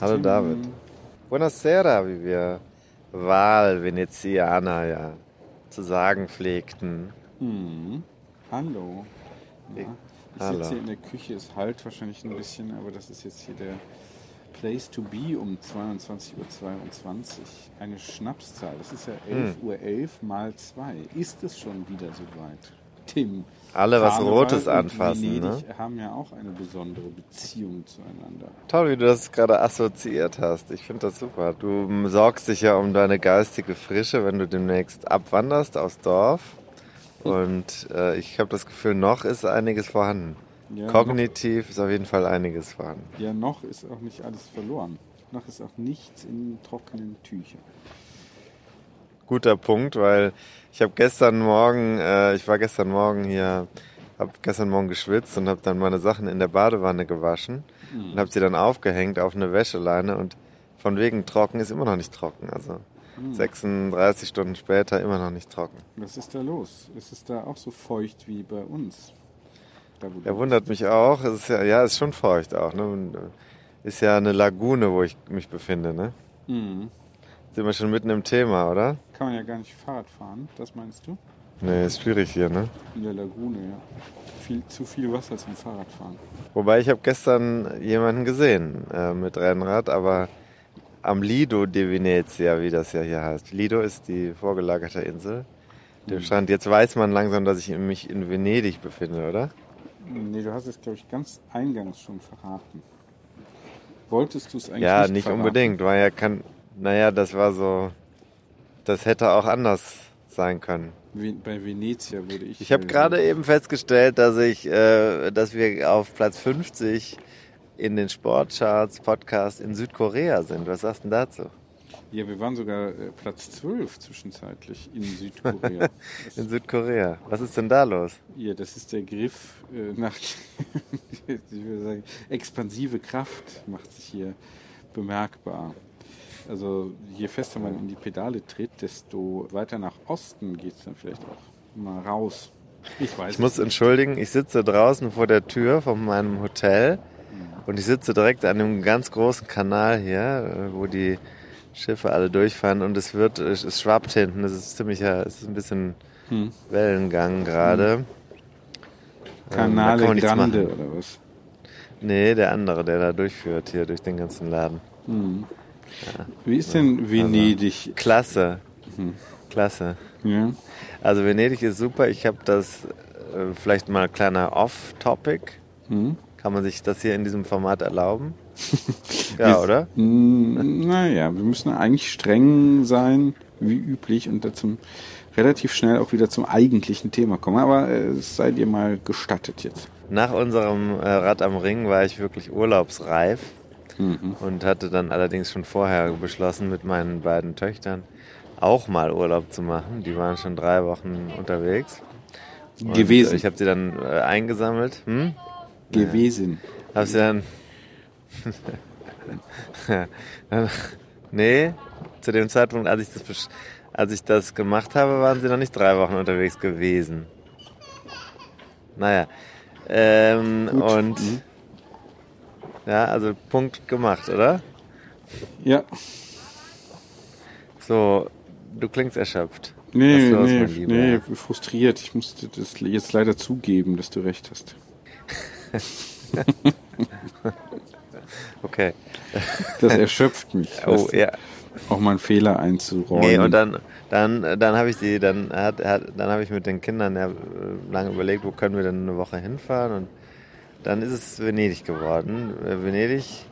Hallo. David. Buonasera, wie wir Wahl Venezianer ja zu sagen pflegten. Mhm. Hallo. Ja. Ich Hallo. sitze hier in der Küche, es halt wahrscheinlich ein bisschen, aber das ist jetzt hier der Place to be um 22.22 Uhr. Eine Schnapszahl. Das ist ja Hm. 11.11 Uhr mal 2. Ist es schon wieder soweit? Tim. Alle was Karneval Rotes anfassen, Venedig ne? haben ja auch eine besondere Beziehung zueinander. Toll, wie du das gerade assoziiert hast. Ich finde das super. Du sorgst dich ja um deine geistige Frische, wenn du demnächst abwanderst aus Dorf. Und äh, ich habe das Gefühl, noch ist einiges vorhanden. Ja, Kognitiv ist auf jeden Fall einiges vorhanden. Ja, noch ist auch nicht alles verloren. Noch ist auch nichts in trockenen Tüchern. Guter Punkt, weil ich habe gestern Morgen, äh, ich war gestern Morgen hier, habe gestern Morgen geschwitzt und habe dann meine Sachen in der Badewanne gewaschen und habe sie dann aufgehängt auf eine Wäscheleine und von wegen trocken ist immer noch nicht trocken. Also 36 Stunden später immer noch nicht trocken. Was ist da los? Ist es da auch so feucht wie bei uns? Er wundert mich auch. Es ist ja, ja, es ist schon feucht auch. Ne? Äh, Ist ja eine Lagune, wo ich mich befinde. Ne? Mhm. Sind wir schon mitten im Thema, oder? Kann man ja gar nicht Fahrrad fahren, das meinst du? Nee, ist schwierig hier, ne? In der Lagune, ja. Viel, zu viel Wasser zum Fahrradfahren. Wobei ich habe gestern jemanden gesehen äh, mit Rennrad, aber am Lido di Venezia, wie das ja hier heißt. Lido ist die vorgelagerte Insel. Dem Strand. Jetzt weiß man langsam, dass ich mich in Venedig befinde, oder? Nee, du hast es, glaube ich, ganz eingangs schon verraten. Wolltest du es eigentlich ja, nicht nicht verraten? unbedingt. War ja kann, naja, das war so, das hätte auch anders sein können. Bei Venezia würde ich. Ich habe gerade eben festgestellt, dass ich, äh, dass wir auf Platz 50 in den Sportcharts Podcast in Südkorea sind. Was sagst du denn dazu? Ja, wir waren sogar äh, Platz 12 zwischenzeitlich in Südkorea. In Südkorea. Was ist denn da los? ja, das ist der Griff äh, nach, ich würde sagen, expansive Kraft macht sich hier bemerkbar. Also je fester man in die Pedale tritt, desto weiter nach Osten geht es dann vielleicht auch mal raus. Ich weiß Ich muss nicht. entschuldigen, ich sitze draußen vor der Tür von meinem Hotel und ich sitze direkt an dem ganz großen Kanal hier, äh, wo die Schiffe alle durchfahren und es wird, es schwappt hinten. Es ist ziemlich, es ist ein bisschen Hm. Wellengang gerade. Ähm, Canale man nichts Grande oder was? Nee, der andere, der da durchführt, hier durch den ganzen Laden. Wie ist denn Venedig? Klasse. Mhm. Klasse. Ja. Also Venedig ist super. Ich habe das äh, vielleicht mal kleiner Off-Topic. Hm? Kann man sich das hier in diesem Format erlauben? ja, oder? Mm, Naja, wir müssen eigentlich streng sein, wie üblich, und dazu relativ schnell auch wieder zum eigentlichen Thema kommen. Aber äh, es sei dir mal gestattet jetzt. Nach unserem äh, Rad am Ring war ich wirklich urlaubsreif und hatte dann allerdings schon vorher beschlossen, mit meinen beiden Töchtern auch mal Urlaub zu machen. Die waren schon drei Wochen unterwegs. Und Gewesen. Ich habe sie dann äh, eingesammelt. Hm? Gewesen. Hab sie dann. nee, zu dem Zeitpunkt, als ich, das, als ich das gemacht habe, waren sie noch nicht drei Wochen unterwegs gewesen. Naja. Ähm, Gut. und. Mhm. Ja, also Punkt gemacht, oder? Ja, So, du klingst erschöpft. Nee, los, nee, nee, frustriert. Ich musste das jetzt leider zugeben, dass du recht hast. Okay. Das erschöpft mich. Oh, ja. Auch mal einen Fehler einzuräumen. Nee, und dann, dann, dann habe ich die, dann hat, hat, dann habe ich mit den Kindern ja äh, lange überlegt, wo können wir denn eine Woche hinfahren und dann ist es Venedig geworden. Äh, Venedig,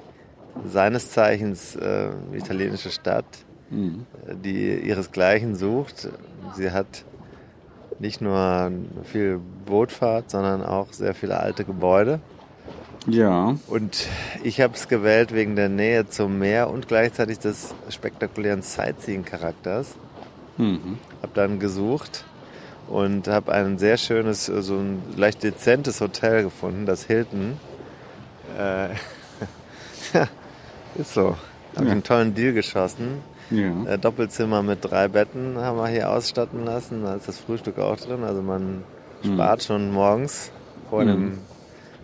seines Zeichens äh, italienische Stadt, Mhm. äh, die ihresgleichen sucht. Sie hat nicht nur viel Bootfahrt, sondern auch sehr viele alte Gebäude. Ja, Und ich habe es gewählt wegen der Nähe zum Meer und gleichzeitig des spektakulären Sightseeing-Charakters. mhm. Habe dann gesucht und habe ein sehr schönes, äh, so ein leicht dezentes Hotel gefunden, das Hilton. Äh, ja, ist so. Habe Ja. einen tollen Deal geschossen. ja. Äh, Doppelzimmer mit drei Betten haben wir hier ausstatten lassen. Da ist das Frühstück auch drin. Also man spart schon morgens vor, dem,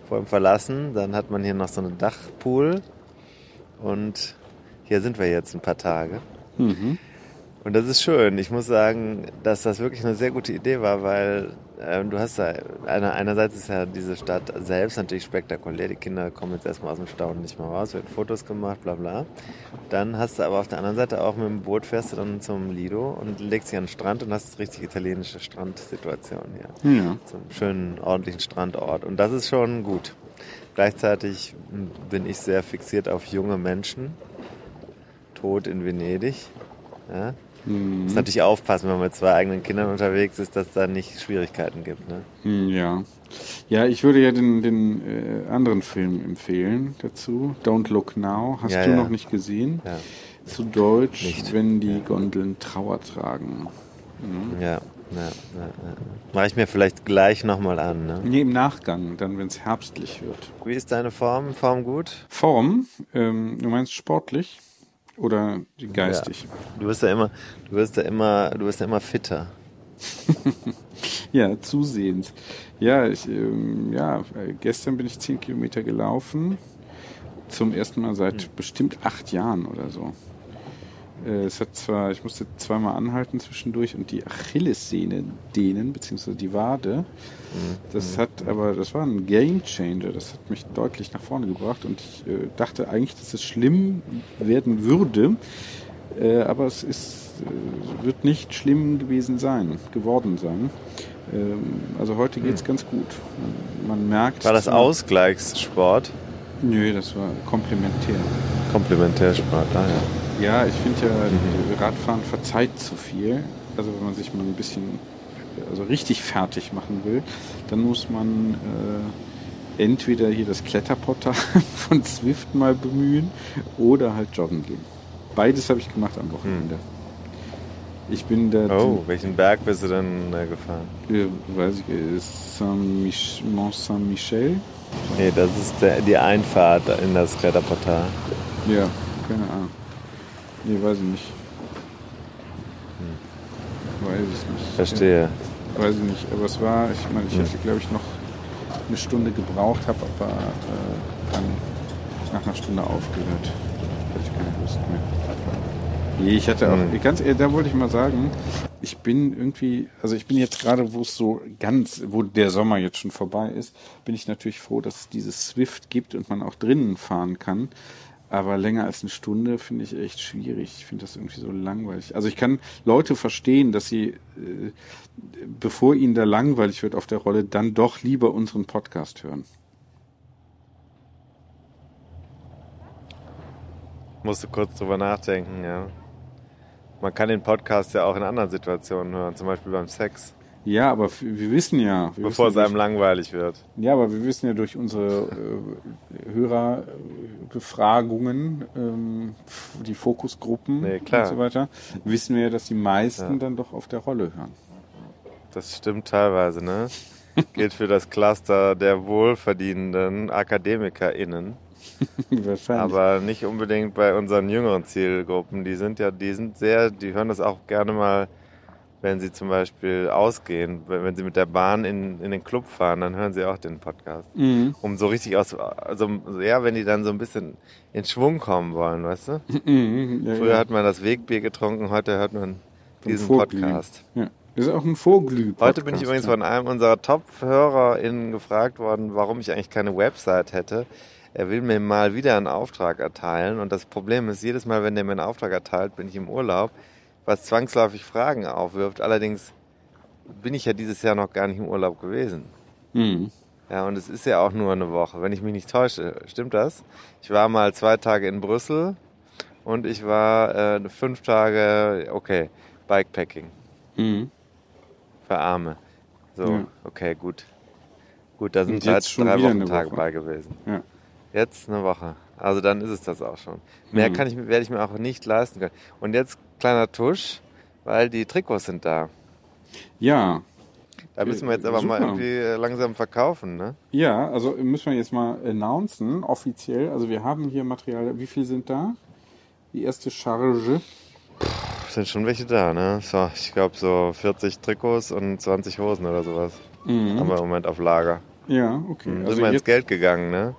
vor dem Verlassen. Dann hat man hier noch so einen Dachpool. Und hier sind wir jetzt ein paar Tage. Mhm. Und das ist schön. Ich muss sagen, dass das wirklich eine sehr gute Idee war, weil ähm, du hast da, einer, einerseits ist ja diese Stadt selbst natürlich spektakulär. Die Kinder kommen jetzt erstmal aus dem Staunen nicht mehr raus, werden Fotos gemacht, bla bla. Dann hast du aber auf der anderen Seite auch mit dem Boot fährst du dann zum Lido und legst dich an den Strand und hast richtig italienische Strandsituation hier. Ja. Zum schönen, ordentlichen Strandort. Und das ist schon gut. Gleichzeitig bin ich sehr fixiert auf junge Menschen. Tod in Venedig. Ja? Mhm. Muss natürlich aufpassen, wenn man mit zwei eigenen Kindern unterwegs ist, dass da nicht Schwierigkeiten gibt. Ne? Hm, Ja. Ja, ich würde ja den, den äh, anderen Film empfehlen dazu. Don't Look Now. Hast Ja, du ja. noch nicht gesehen? Ja. Zu Deutsch, Nicht. wenn die Gondeln Trauer tragen. Ja, ja, ja, ja. Mache ich mir vielleicht gleich nochmal an. Ne? Nee, im Nachgang, dann wenn es herbstlich wird. Wie ist deine Form? Form gut? Form, ähm, du meinst sportlich oder geistig? Du wirst ja immer, du wirst ja immer, du wirst ja immer fitter. Ja, zusehends. Ja, ich, ähm, ja, äh, gestern bin ich zehn Kilometer gelaufen. Zum ersten Mal seit bestimmt acht Jahren oder so. Äh, Es hat zwar, ich musste zweimal anhalten zwischendurch und die Achillessehne dehnen, beziehungsweise die Wade. Das hat aber, das war ein Game Changer. Das hat mich deutlich nach vorne gebracht und ich äh, dachte eigentlich, dass es schlimm werden würde. Äh, aber es ist, äh, wird nicht schlimm gewesen sein, geworden sein. Ähm, also heute geht's ganz gut. Man merkt. War das Ausgleichssport? Nö, das war komplementär. Komplementärsport, ah ja. Ja, ich finde ja, Radfahren verzeiht zu viel. Also wenn man sich mal ein bisschen, also richtig fertig machen will, dann muss man äh, entweder hier das Kletterportal von Swift mal bemühen oder halt joggen gehen. Beides habe ich gemacht am Wochenende. Ich bin da, Oh, welchen Berg bist du denn äh, gefahren? äh, weiß ich, äh, Saint-Mich- Mont Saint-Michel. Nee, das ist der, die Einfahrt in das Kletterportal. Ja, keine Ahnung. Nee, weiß ich nicht. Weiß ich nicht. Verstehe. Ja, weiß ich nicht. Aber es war, ich meine, ich Hm. hätte, glaube ich, noch eine Stunde gebraucht, habe aber äh, dann nach einer Stunde aufgehört. Hatte ich keine Lust mehr. Nee, ich hatte auch, Hm. ganz ehrlich, da wollte ich mal sagen, ich bin irgendwie, also ich bin jetzt gerade, wo es so ganz, wo der Sommer jetzt schon vorbei ist, bin ich natürlich froh, dass es dieses Swift gibt und man auch drinnen fahren kann. Aber länger als eine Stunde finde ich echt schwierig. Ich finde das irgendwie so langweilig. Also ich kann Leute verstehen, dass sie, äh, bevor ihnen da langweilig wird auf der Rolle, dann doch lieber unseren Podcast hören. Musste kurz drüber nachdenken, ja. Man kann den Podcast ja auch in anderen Situationen hören, zum Beispiel beim Sex, Ja, aber wir wissen ja, wir bevor es wissen einem langweilig wird. Ja, aber wir wissen ja durch unsere äh, Hörerbefragungen, ähm, die Fokusgruppen Nee, klar. und so weiter, wissen wir ja, dass die meisten Ja. dann doch auf der Rolle hören. Das stimmt teilweise, ne? Gilt für das Cluster der wohlverdienenden AkademikerInnen, Wahrscheinlich. aber nicht unbedingt bei unseren jüngeren Zielgruppen. Die sind ja, die sind sehr, die hören das auch gerne mal, wenn sie zum Beispiel ausgehen, wenn sie mit der Bahn in, in den Club fahren, dann hören sie auch den Podcast. Mhm. Um so richtig aus, also ja, wenn die dann so ein bisschen in Schwung kommen wollen, weißt du? Mhm, ja, Früher ja. hat man das Wegbier getrunken, heute hört man diesen. Podcast. Ja. Das ist auch ein Vorglüh. Heute bin ich übrigens von einem unserer Top-HörerInnen gefragt worden, warum ich eigentlich keine Website hätte. Er will mir mal wieder einen Auftrag erteilen und das Problem ist, jedes Mal, wenn er mir einen Auftrag erteilt, bin ich im Urlaub, was zwangsläufig Fragen aufwirft. Allerdings bin ich ja dieses Jahr noch gar nicht im Urlaub gewesen. Mhm. Ja, und es ist ja auch nur eine Woche, wenn ich mich nicht täusche. Stimmt das? Ich war mal zwei Tage in Brüssel und ich war äh, fünf Tage, okay, Bikepacking Mhm. für Arme. So, Ja. okay, gut. Gut, da sind jetzt schon drei wieder eine Wochentage Woche. bei gewesen. Ja. Jetzt eine Woche. Also dann ist es das auch schon. Mehr Mhm. kann ich, mir- werde ich mir auch nicht leisten können. Und jetzt kleiner Tusch, weil die Trikots sind da. ja, Da müssen wir jetzt aber mal Super. irgendwie äh, langsam verkaufen, ne? Ja, also müssen wir jetzt mal announcen, offiziell. Also wir haben hier Material. Wie viel sind da? Die erste Charge. Sind schon welche da, ne? So, ich glaube so 40 Trikots und 20 Hosen oder sowas. Haben wir im Moment auf Lager. Ja, okay. Mhm. Sind Also wir ins Geld gegangen, ne?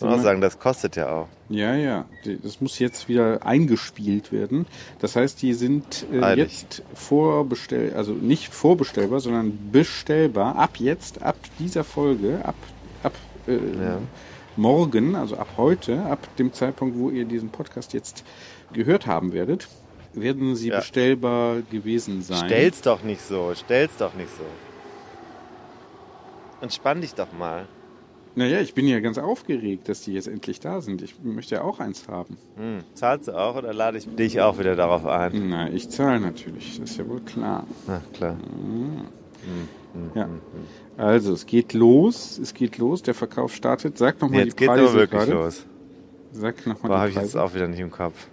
Muss man sagen, das kostet ja auch. ja, ja. Das muss jetzt wieder eingespielt werden. Das heißt, die sind äh, jetzt vorbestell, also nicht vorbestellbar, sondern bestellbar. Ab jetzt, ab dieser Folge, ab, ab äh, Ja. morgen, also ab heute, ab dem Zeitpunkt, wo ihr diesen Podcast jetzt gehört haben werdet, werden sie Ja. bestellbar gewesen sein. Stell's doch nicht so, stell's doch nicht so. Entspann dich doch mal. Naja, ich bin ja ganz aufgeregt, dass die jetzt endlich da sind. Ich möchte ja auch eins haben. Hm. Zahlst du auch oder lade ich dich auch wieder darauf ein? Na, ich zahle natürlich, das ist ja wohl klar. Na klar. Ja. Also, es geht los, es geht los, der Verkauf startet. Sag nochmal Jetzt die geht's Preise aber wirklich gerade. los. Sag nochmal habe die ich jetzt Preise. auch wieder nicht im Kopf.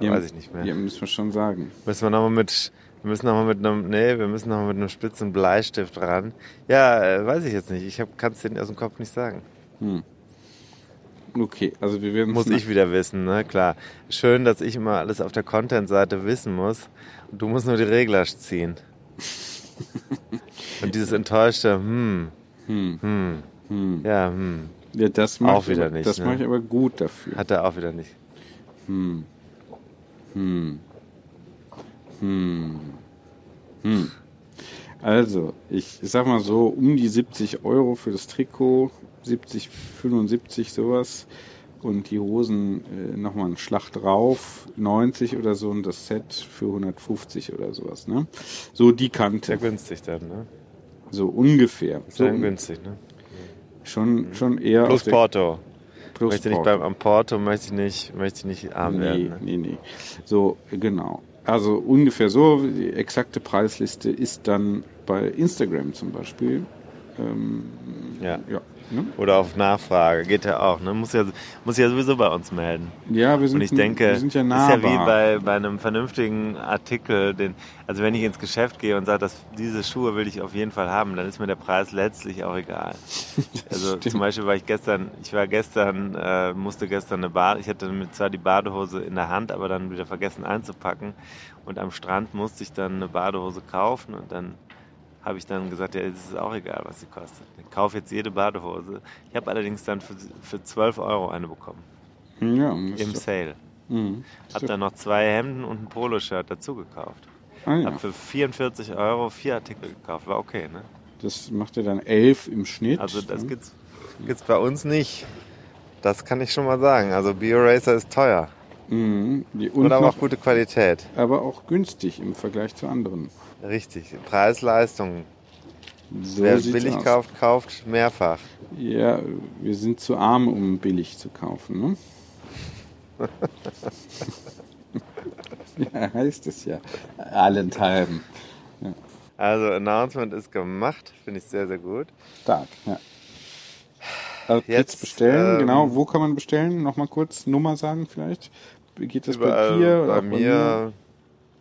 Ja, Ja, weiß ich nicht mehr. Ja, müssen wir schon sagen. Müssen wir nochmal mit, wir müssen noch mal mit einem, nee, wir müssen nochmal mit einem spitzen Bleistift ran. Ja, äh, weiß ich jetzt nicht. Ich kann es dir aus dem Kopf nicht sagen. Okay, also wir werden Muss ich wieder wissen, ne? Klar. Schön, dass ich immer alles auf der Content-Seite wissen muss. Und du musst nur die Regler ziehen. Und dieses enttäuschte, hm, hm, ja, hm, Ja, das mach Auch wieder aber, nicht, Das ne? mache ich aber gut dafür. hat er auch wieder nicht. Also, ich sag mal so, um die 70 Euro für das Trikot, 70, 75 sowas. Und die Hosen äh, nochmal einen Schlag drauf, 90 oder so und das Set für 150 oder sowas. Ne? So die Sehr Kante, günstig dann, ne? so ungefähr. So, Sehr günstig, ne? schon, schon eher Plus Porto. Plus möchte nicht Porto. beim am Porto möchte ich nicht, möchte ich nicht arm Nee, werden. Ne? nee, nee. So, genau. Also ungefähr so. Die exakte Preisliste ist dann bei Instagram zum Beispiel. Ähm, Ja. ja. Ne? Oder auf Nachfrage, geht ja auch, ne? Muss ja, muss ja sowieso bei uns melden. Ja, wir sind, Und ich denke, wir sind ja ist nahbar. ja wie bei, bei einem vernünftigen Artikel, den, also wenn ich ins Geschäft gehe und sage, dass diese Schuhe will ich auf jeden Fall haben, dann ist mir der Preis letztlich auch egal. also stimmt. zum Beispiel war ich gestern, ich war gestern, äh, musste gestern eine Bade, ich hatte zwar die Badehose in der Hand, aber dann wieder vergessen einzupacken und am Strand musste ich dann eine Badehose kaufen und dann habe ich dann gesagt, ja, es ist auch egal, was sie kostet. Ich kaufe jetzt jede Badehose. Ich habe allerdings dann für, für 12 Euro eine bekommen. ja, Im Sale. Mhm. Hab dann noch zwei Hemden und ein Poloshirt dazu gekauft. Ah, ja. Hab für 44 Euro vier Artikel gekauft. War okay, ne? Das macht ja dann elf im Schnitt. Also das ne? gibt's, gibt's bei uns nicht. Das kann ich schon mal sagen. Also BioRacer ist teuer. Mhm. Die- Und Und aber noch, auch gute Qualität. aber auch günstig im Vergleich zu anderen. Richtig. Preis-Leistung. So Wer billig aus. kauft, kauft mehrfach. Ja, wir sind zu arm, um billig zu kaufen, ne? ja, heißt es ja. Allenthalben. Also Announcement ist gemacht. Finde ich sehr, sehr gut. Stark, ja. Also jetzt, Jetzt, bestellen, ähm, genau. Wo kann man bestellen? Nochmal kurz Nummer sagen vielleicht. Geht das Überall bei dir? oder bei auch mir,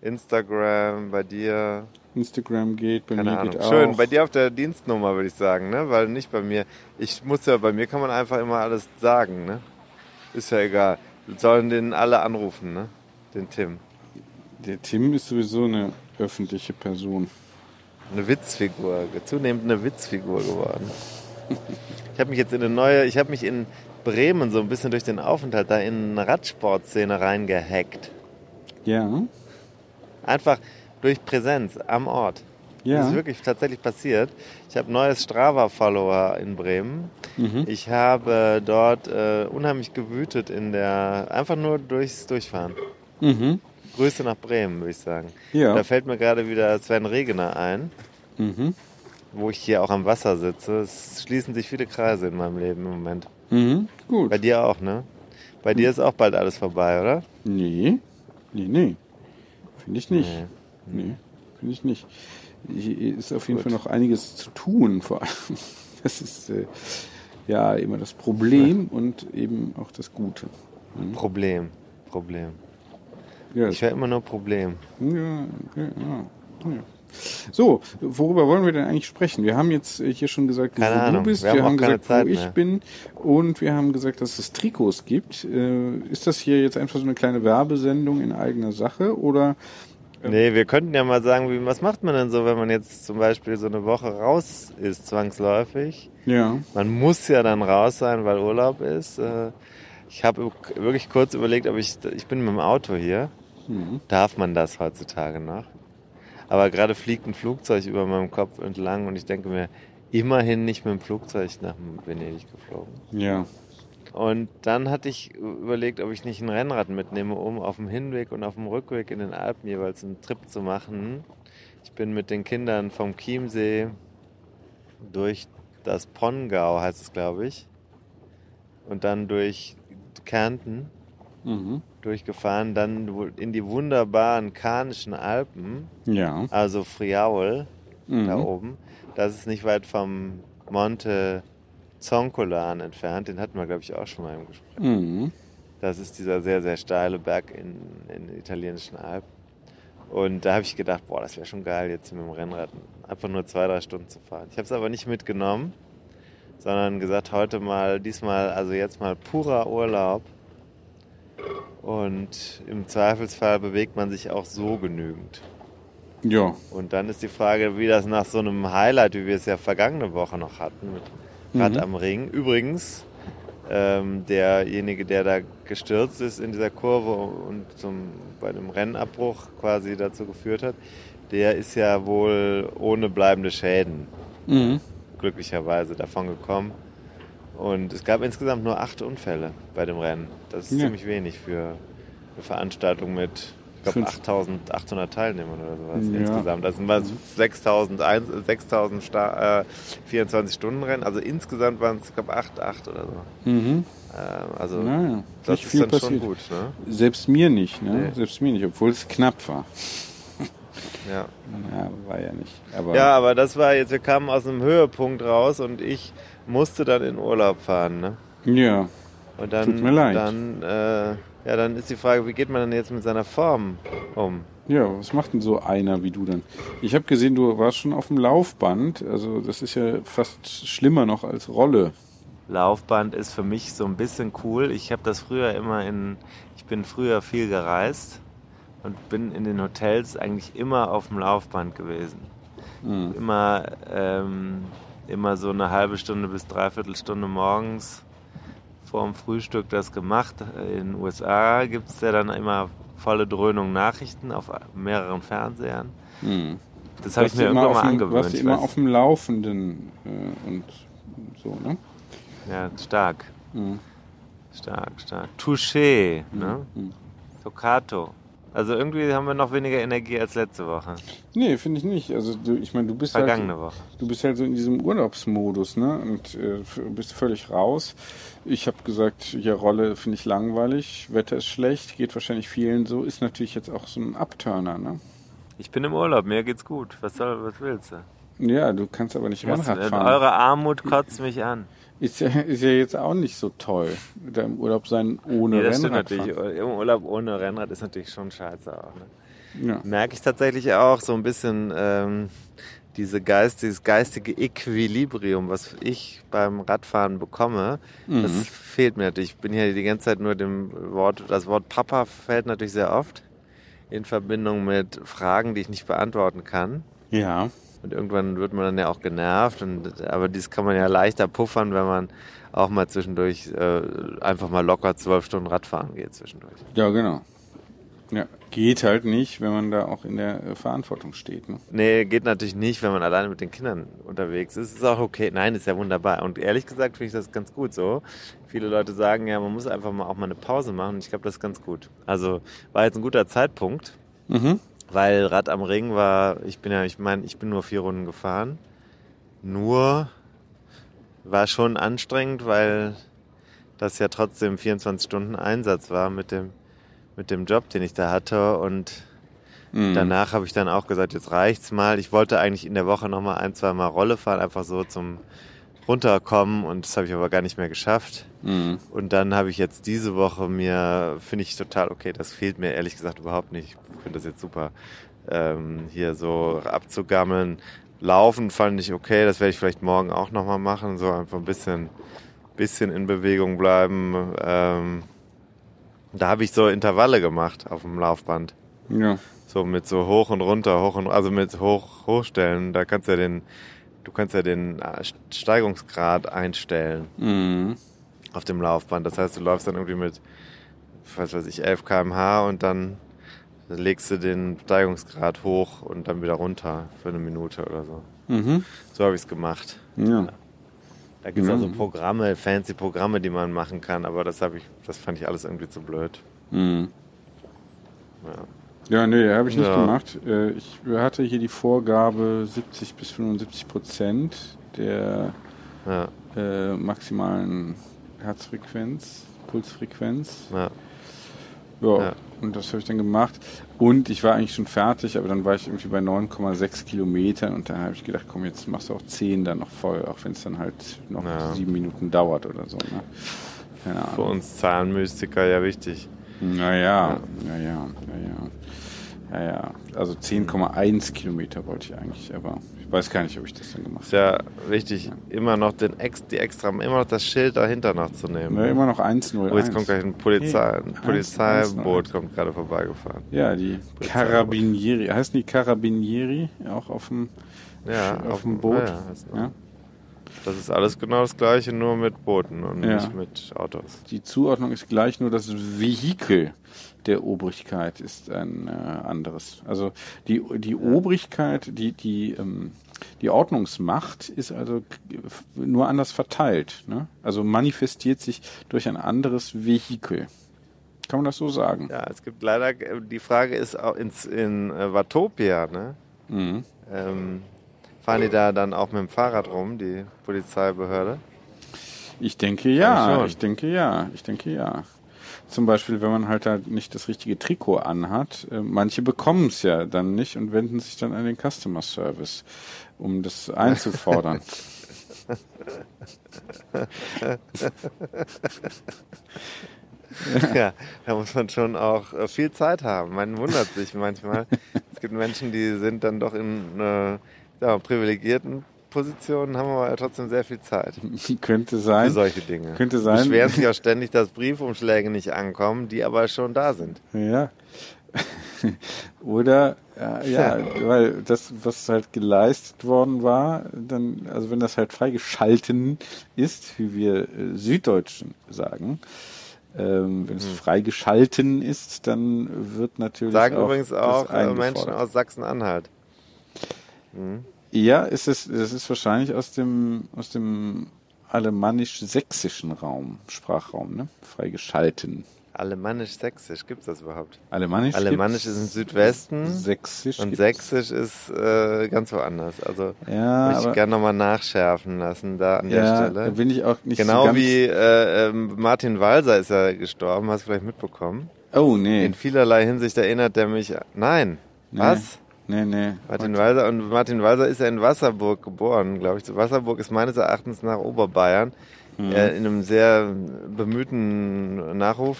Instagram, bei dir. Instagram geht, bei Keine mir Ahnung. geht auch. Schön, bei dir auf der Dienstnummer würde ich sagen, ne? Weil nicht bei mir. Ich muss ja, bei mir kann man einfach immer alles sagen, ne? Ist ja egal. Wir sollen den alle anrufen, ne? Den Tim. Der Tim ist sowieso eine öffentliche Person. Eine Witzfigur, zunehmend eine Witzfigur geworden. Ich habe mich jetzt in eine neue, ich habe mich in Bremen so ein bisschen durch den Aufenthalt da in eine Radsportszene reingehackt. Ja. Einfach durch Präsenz am Ort. Ja. Das ist wirklich tatsächlich passiert. Ich habe neues Strava-Follower in Bremen. Mhm. Ich habe dort äh, unheimlich gewütet in der, einfach nur durchs Durchfahren. Mhm. Grüße nach Bremen, würde ich sagen. Ja. Da fällt mir gerade wieder Sven Regener ein, Mhm. wo ich hier auch am Wasser sitze. Es schließen sich viele Kreise in meinem Leben im Moment. Mhm. Gut. Bei dir auch, ne? Bei dir ist auch bald alles vorbei, oder? Nee. Nee, nee. Finde ich nicht. Nee. Nee, finde ich nicht. Hier ist auf jeden Fall noch einiges zu tun, vor allem. Das ist äh, ja immer das Problem und eben auch das Gute. Problem. Problem. Ja, Ich höre immer nur Problem. ja, okay, ja, ja. So, worüber wollen wir denn eigentlich sprechen? Wir haben jetzt äh, hier schon gesagt, Keine wo Ahnung. du bist. Wir Wir, haben haben gesagt, Zeit wo ich mehr. bin. Und wir haben gesagt, dass es Trikots gibt. Äh, ist das hier jetzt einfach so eine kleine Werbesendung in eigener Sache oder Nee, wir könnten ja mal sagen, wie, was macht man denn so, wenn man jetzt zum Beispiel so eine Woche raus ist, zwangsläufig? ja? Man muss ja dann raus sein, weil Urlaub ist. Äh, Ich habe wirklich kurz überlegt, ob ich, ich bin mit dem Auto hier. Darf man das heutzutage noch? Aber gerade fliegt ein Flugzeug über meinem Kopf entlang und ich denke mir, immerhin nicht mit dem Flugzeug nach Venedig geflogen. Ja. Und dann hatte ich überlegt, ob ich nicht ein Rennrad mitnehme, um auf dem Hinweg und auf dem Rückweg in den Alpen jeweils einen Trip zu machen. Ich bin mit den Kindern vom Chiemsee durch das Pongau, heißt es glaube ich, und dann durch Kärnten Mhm. Durchgefahren, dann in die wunderbaren Karnischen Alpen, Ja. also Friaul Mhm. da oben. Das ist nicht weit vom Monte Zoncolan entfernt, den hatten wir glaube ich auch schon mal im Gespräch. Mhm. Das ist dieser sehr, sehr steile Berg in, in den italienischen Alpen. Und da habe ich gedacht, boah, das wäre schon geil, jetzt mit dem Rennrad einfach nur zwei, drei Stunden zu fahren. Ich habe es aber nicht mitgenommen, sondern gesagt, heute mal, diesmal, also jetzt mal purer Urlaub. Und im Zweifelsfall bewegt man sich auch so genügend. Ja. Und dann ist die Frage, wie das nach so einem Highlight, wie wir es ja vergangene Woche noch hatten, mit Rad am Ring. Übrigens, ähm, derjenige, der da gestürzt ist in dieser Kurve und zum, bei dem Rennabbruch quasi dazu geführt hat, der ist ja wohl ohne bleibende Schäden Mhm. glücklicherweise davon gekommen. Und es gab insgesamt nur acht Unfälle bei dem Rennen. Das ist Ja. ziemlich wenig für eine Veranstaltung mit, ich glaube, Fünf- 8800 Teilnehmern oder sowas Ja. insgesamt. Das sind mal 6000, eins- 6000 Sta- äh, 24-Stunden-Rennen. Also insgesamt waren es, ich glaube, 8, 8 oder so. Mhm. Äh, also Naja, das nicht ist viel dann passiert. schon gut. Ne? Selbst mir nicht, ne? Nee. Selbst mir nicht, obwohl es knapp war. Ja. Ja, war ja nicht. Aber ja, aber das war jetzt, wir kamen aus einem Höhepunkt raus und ich musste dann in Urlaub fahren. Ne? ja. Und dann, Tut mir leid. dann, äh, ja, dann ist die Frage, wie geht man denn jetzt mit seiner Form um? Ja, was macht denn so einer wie du dann? Ich habe gesehen, du warst schon auf dem Laufband. Also das ist ja fast schlimmer noch als Rolle. Laufband ist für mich so ein bisschen cool. Ich habe das früher immer in, ich bin früher viel gereist und bin in den Hotels eigentlich immer auf dem Laufband gewesen. Mhm. Immer, ähm, immer so eine halbe Stunde bis dreiviertel Stunde morgens vor dem Frühstück das gemacht. In den USA gibt es ja dann immer volle Dröhnung Nachrichten auf mehreren Fernsehern. Mhm. Das habe ich mir immer irgendwann mal angewöhnt. Warst du immer auf dem Laufenden äh, und so, ne? Ja, stark. Mhm. Stark, stark. Touché, ne? Mhm. Toccato. Also irgendwie haben wir noch weniger Energie als letzte Woche. Nee, finde ich nicht. Also du, ich meine, du bist Vergangene halt, Woche. du bist halt so in diesem Urlaubsmodus, ne? Und äh, bist völlig raus. Ich habe gesagt, ja, Rolle finde ich langweilig, Wetter ist schlecht, geht wahrscheinlich vielen so, ist natürlich jetzt auch so ein Abturner, ne? Ich bin im Urlaub, mir geht's gut. Was soll, was willst du? Ja, du kannst aber nicht Was, Rennrad fahren. eure Armut kotzt mich an. Ist ja, ist ja jetzt auch nicht so toll, da im Urlaub sein ohne Nee, das stimmt Rennrad natürlich. fahren. Im Urlaub ohne Rennrad ist natürlich schon scheiße auch. Ne? Ja. Merke ich tatsächlich auch so ein bisschen ähm, diese Geist, dieses geistige Equilibrium, was ich beim Radfahren bekomme, das fehlt mir natürlich. Ich bin hier die ganze Zeit nur dem Wort, das Wort Papa fällt natürlich sehr oft in Verbindung mit Fragen, die ich nicht beantworten kann. ja. Und irgendwann wird man dann ja auch genervt. Und, aber dies kann man ja leichter puffern, wenn man auch mal zwischendurch äh, einfach mal locker zwölf Stunden Radfahren geht zwischendurch. Ja, genau. Ja, Geht halt nicht, wenn man da auch in der äh, Verantwortung steht. Ne? Nee, geht natürlich nicht, wenn man alleine mit den Kindern unterwegs ist. Ist auch okay. Nein, ist ja wunderbar. Und ehrlich gesagt finde ich das ganz gut so. Viele Leute sagen ja, man muss einfach mal auch mal eine Pause machen. Und ich glaube, das ist ganz gut. Also war jetzt ein guter Zeitpunkt, Mhm. Weil Rad am Ring war, ich bin ja, ich meine, ich bin nur vier Runden gefahren. Nur war schon anstrengend, weil das ja trotzdem 24 Stunden Einsatz war mit dem, mit dem Job, den ich da hatte. Und Mhm. Danach habe ich dann auch gesagt, jetzt reicht's mal. Ich wollte eigentlich in der Woche noch mal ein, zwei Mal Rolle fahren, einfach so zum runterkommen und das habe ich aber gar nicht mehr geschafft. Mhm. Und dann habe ich jetzt diese Woche mir, finde ich total okay, das fehlt mir ehrlich gesagt überhaupt nicht. Ich finde das jetzt super, ähm, hier so abzugammeln. Laufen fand ich okay, das werde ich vielleicht morgen auch nochmal machen, so einfach ein bisschen, bisschen in Bewegung bleiben. Ähm, da habe ich so Intervalle gemacht auf dem Laufband. Ja. So mit so hoch und runter, hoch und also mit hoch hochstellen. Da kannst du ja den, du kannst ja den äh, Steigungsgrad einstellen Mhm. auf dem Laufband. Das heißt, du läufst dann irgendwie mit, was weiß ich, 11 km/h und dann legst du den Steigungsgrad hoch und dann wieder runter für eine Minute oder so. Mhm. So habe ich es gemacht. Ja. Da gibt es Ja. also Programme, fancy Programme, die man machen kann, aber das habe ich, das fand ich alles irgendwie zu blöd. Mhm. Ja. Ja, nee, habe ich nicht Ja. gemacht. Äh, Ich hatte hier die Vorgabe 70 bis 75 Prozent der Ja, äh, maximalen Herzfrequenz, Pulsfrequenz. ja. Ja, und das habe ich dann gemacht. Und ich war eigentlich schon fertig, aber dann war ich irgendwie bei 9,6 Kilometern und dann habe ich gedacht, komm, jetzt machst du auch 10 dann noch voll, auch wenn es dann halt noch sieben Minuten dauert oder so. Ne? Für uns Zahlenmystiker ja wichtig. Naja, ja, ja, ja, ja. Ja, ja. Also 10,1 Kilometer wollte ich eigentlich, aber ich weiß gar nicht, ob ich das dann gemacht Ist ja wichtig, immer noch den Ex, die extra, immer noch das Schild dahinter noch zu habe. nehmen. Ja, immer noch 1,01. Oh, jetzt kommt gleich ein, Polizei, Hey, Polizeiboot kommt gerade vorbeigefahren. Ja, die Carabinieri. Heißen die Carabinieri auch auf dem, Ja, auf dem Boot? Ja, ja, das, ist alles genau das gleiche, nur mit Booten und Ja. nicht mit Autos. Die Zuordnung ist gleich, nur das Vehikel der Obrigkeit ist ein äh, anderes. Also die, die Obrigkeit, die, die, ähm, die Ordnungsmacht ist also nur anders verteilt. Ne? Also manifestiert sich durch ein anderes Vehikel. Kann man das so sagen? Ja, es gibt leider, die Frage ist auch ins, in äh, Watopia, ne? Mhm. Ähm, fahren die da dann auch mit dem Fahrrad rum, die Polizeibehörde? Ich denke ja, ich denke ja, ich denke ja. Zum Beispiel, wenn man halt da nicht das richtige Trikot anhat. Äh, manche bekommen es ja dann nicht und wenden sich dann an den Customer Service, um das einzufordern. Ja, da muss man schon auch äh, viel Zeit haben. Man wundert sich manchmal. es gibt Menschen, die sind dann doch in äh, ja, privilegierten Positionen, haben aber trotzdem sehr viel Zeit könnte für sein. solche Dinge. Könnte sein. Beschweren sich auch ständig, dass Briefumschläge nicht ankommen, die aber schon da sind. Ja. Oder äh, ja, weil das, was halt geleistet worden war, dann, also wenn das halt freigeschalten ist, wie wir äh, Süddeutschen sagen, ähm, wenn es freigeschalten ist, dann wird natürlich Sagen auch übrigens auch äh, Menschen aus Sachsen-Anhalt. Ja, ist es, das ist wahrscheinlich aus dem aus dem alemannisch-sächsischen Raum, Sprachraum, ne? Freigeschalten. Alemannisch-Sächsisch, gibt's das überhaupt? Alemannisch. Alemannisch ist im Südwesten Sächsisch. und. Sächsisch ist äh, ganz woanders. Also Ja, würde ich gerne nochmal nachschärfen lassen da an der Ja, Stelle. da bin ich auch nicht so Genau ganz... wie äh, ähm, Martin Walser ist ja gestorben, hast du vielleicht mitbekommen. Oh, nee. In vielerlei Hinsicht erinnert er mich. Nein. nee. Was? Nee, nee. Martin Walser und Martin Walser ist ja in Wasserburg geboren, glaube ich. Wasserburg ist meines Erachtens nach Oberbayern. Mhm. Äh, in einem sehr bemühten Nachruf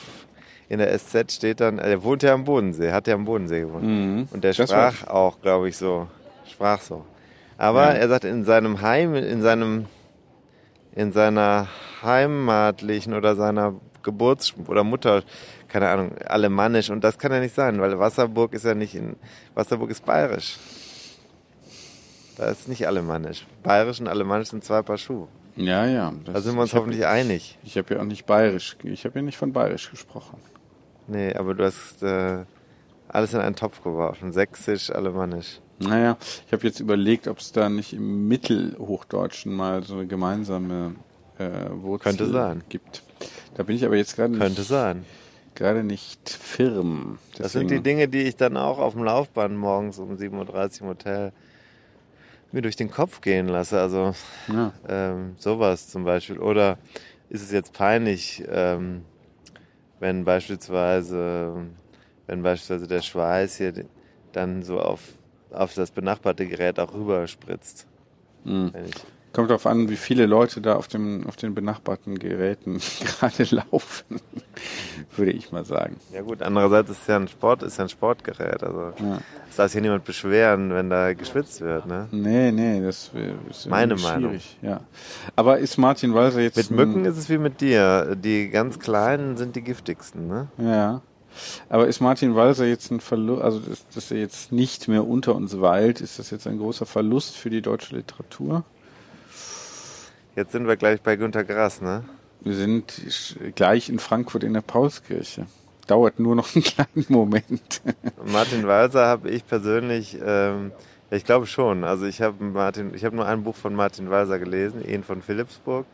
in der SZ steht dann, er wohnt ja am Bodensee, hat ja am Bodensee gewohnt. Mhm. Und der Das sprach auch, glaube ich, so. Sprach so. Aber Ja. er sagt, in seinem Heim, in seinem, in seiner heimatlichen oder seiner Geburts- oder Mutter, keine Ahnung, alemannisch. Und das kann ja nicht sein, weil Wasserburg ist ja nicht in, Wasserburg ist bayerisch. Da ist nicht alemannisch. Bayerisch und alemannisch sind zwei Paar Schuhe. Ja, ja. Das, Da sind wir uns ich hab- hoffentlich einig. Ich habe ja auch nicht bayerisch, ich habe ja nicht von bayerisch gesprochen. Nee, aber du hast, äh, alles in einen Topf geworfen. Sächsisch, alemannisch. Naja, ich habe jetzt überlegt, ob es da nicht im Mittelhochdeutschen mal so eine gemeinsame äh, Wurzel Könnte sein. gibt. Da bin ich aber jetzt gerade Könnte nicht, sein. Gerade nicht firm. Das sind die Deswegen- Dinge, die ich dann auch auf dem Laufband morgens um 7.30 Uhr im Hotel mir durch den Kopf gehen lasse. Also Ja. ähm, sowas zum Beispiel. Oder ist es jetzt peinlich, ähm, wenn beispielsweise, wenn beispielsweise der Schweiß hier dann so auf, auf das benachbarte Gerät auch rüberspritzt? Mhm. Kommt darauf an, wie viele Leute da auf, dem, auf den benachbarten Geräten gerade laufen, würde ich mal sagen. ja gut, andererseits ist ja ein Sport, ist ja ein Sportgerät. Also Ja. es darf sich hier niemand beschweren, wenn da geschwitzt wird. Ne? Nee, nee, das ist Meine irgendwie Meinung. schwierig. Ja. Aber ist Martin Walser jetzt... Mit Mücken ist es wie mit dir. Die ganz kleinen sind die giftigsten. Ne? Ja. Aber ist Martin Walser jetzt ein Verlust, also dass, dass er jetzt nicht mehr unter uns weilt, ist das jetzt ein großer Verlust für die deutsche Literatur? Jetzt sind wir gleich bei Günter Grass. Ne? Wir sind gleich in Frankfurt in der Paulskirche. Dauert nur noch einen kleinen Moment. Martin Walser habe ich persönlich, ähm, ich glaube schon. Also ich habe Martin, ich habe nur ein Buch von Martin Walser gelesen, ihn von Philipsburg.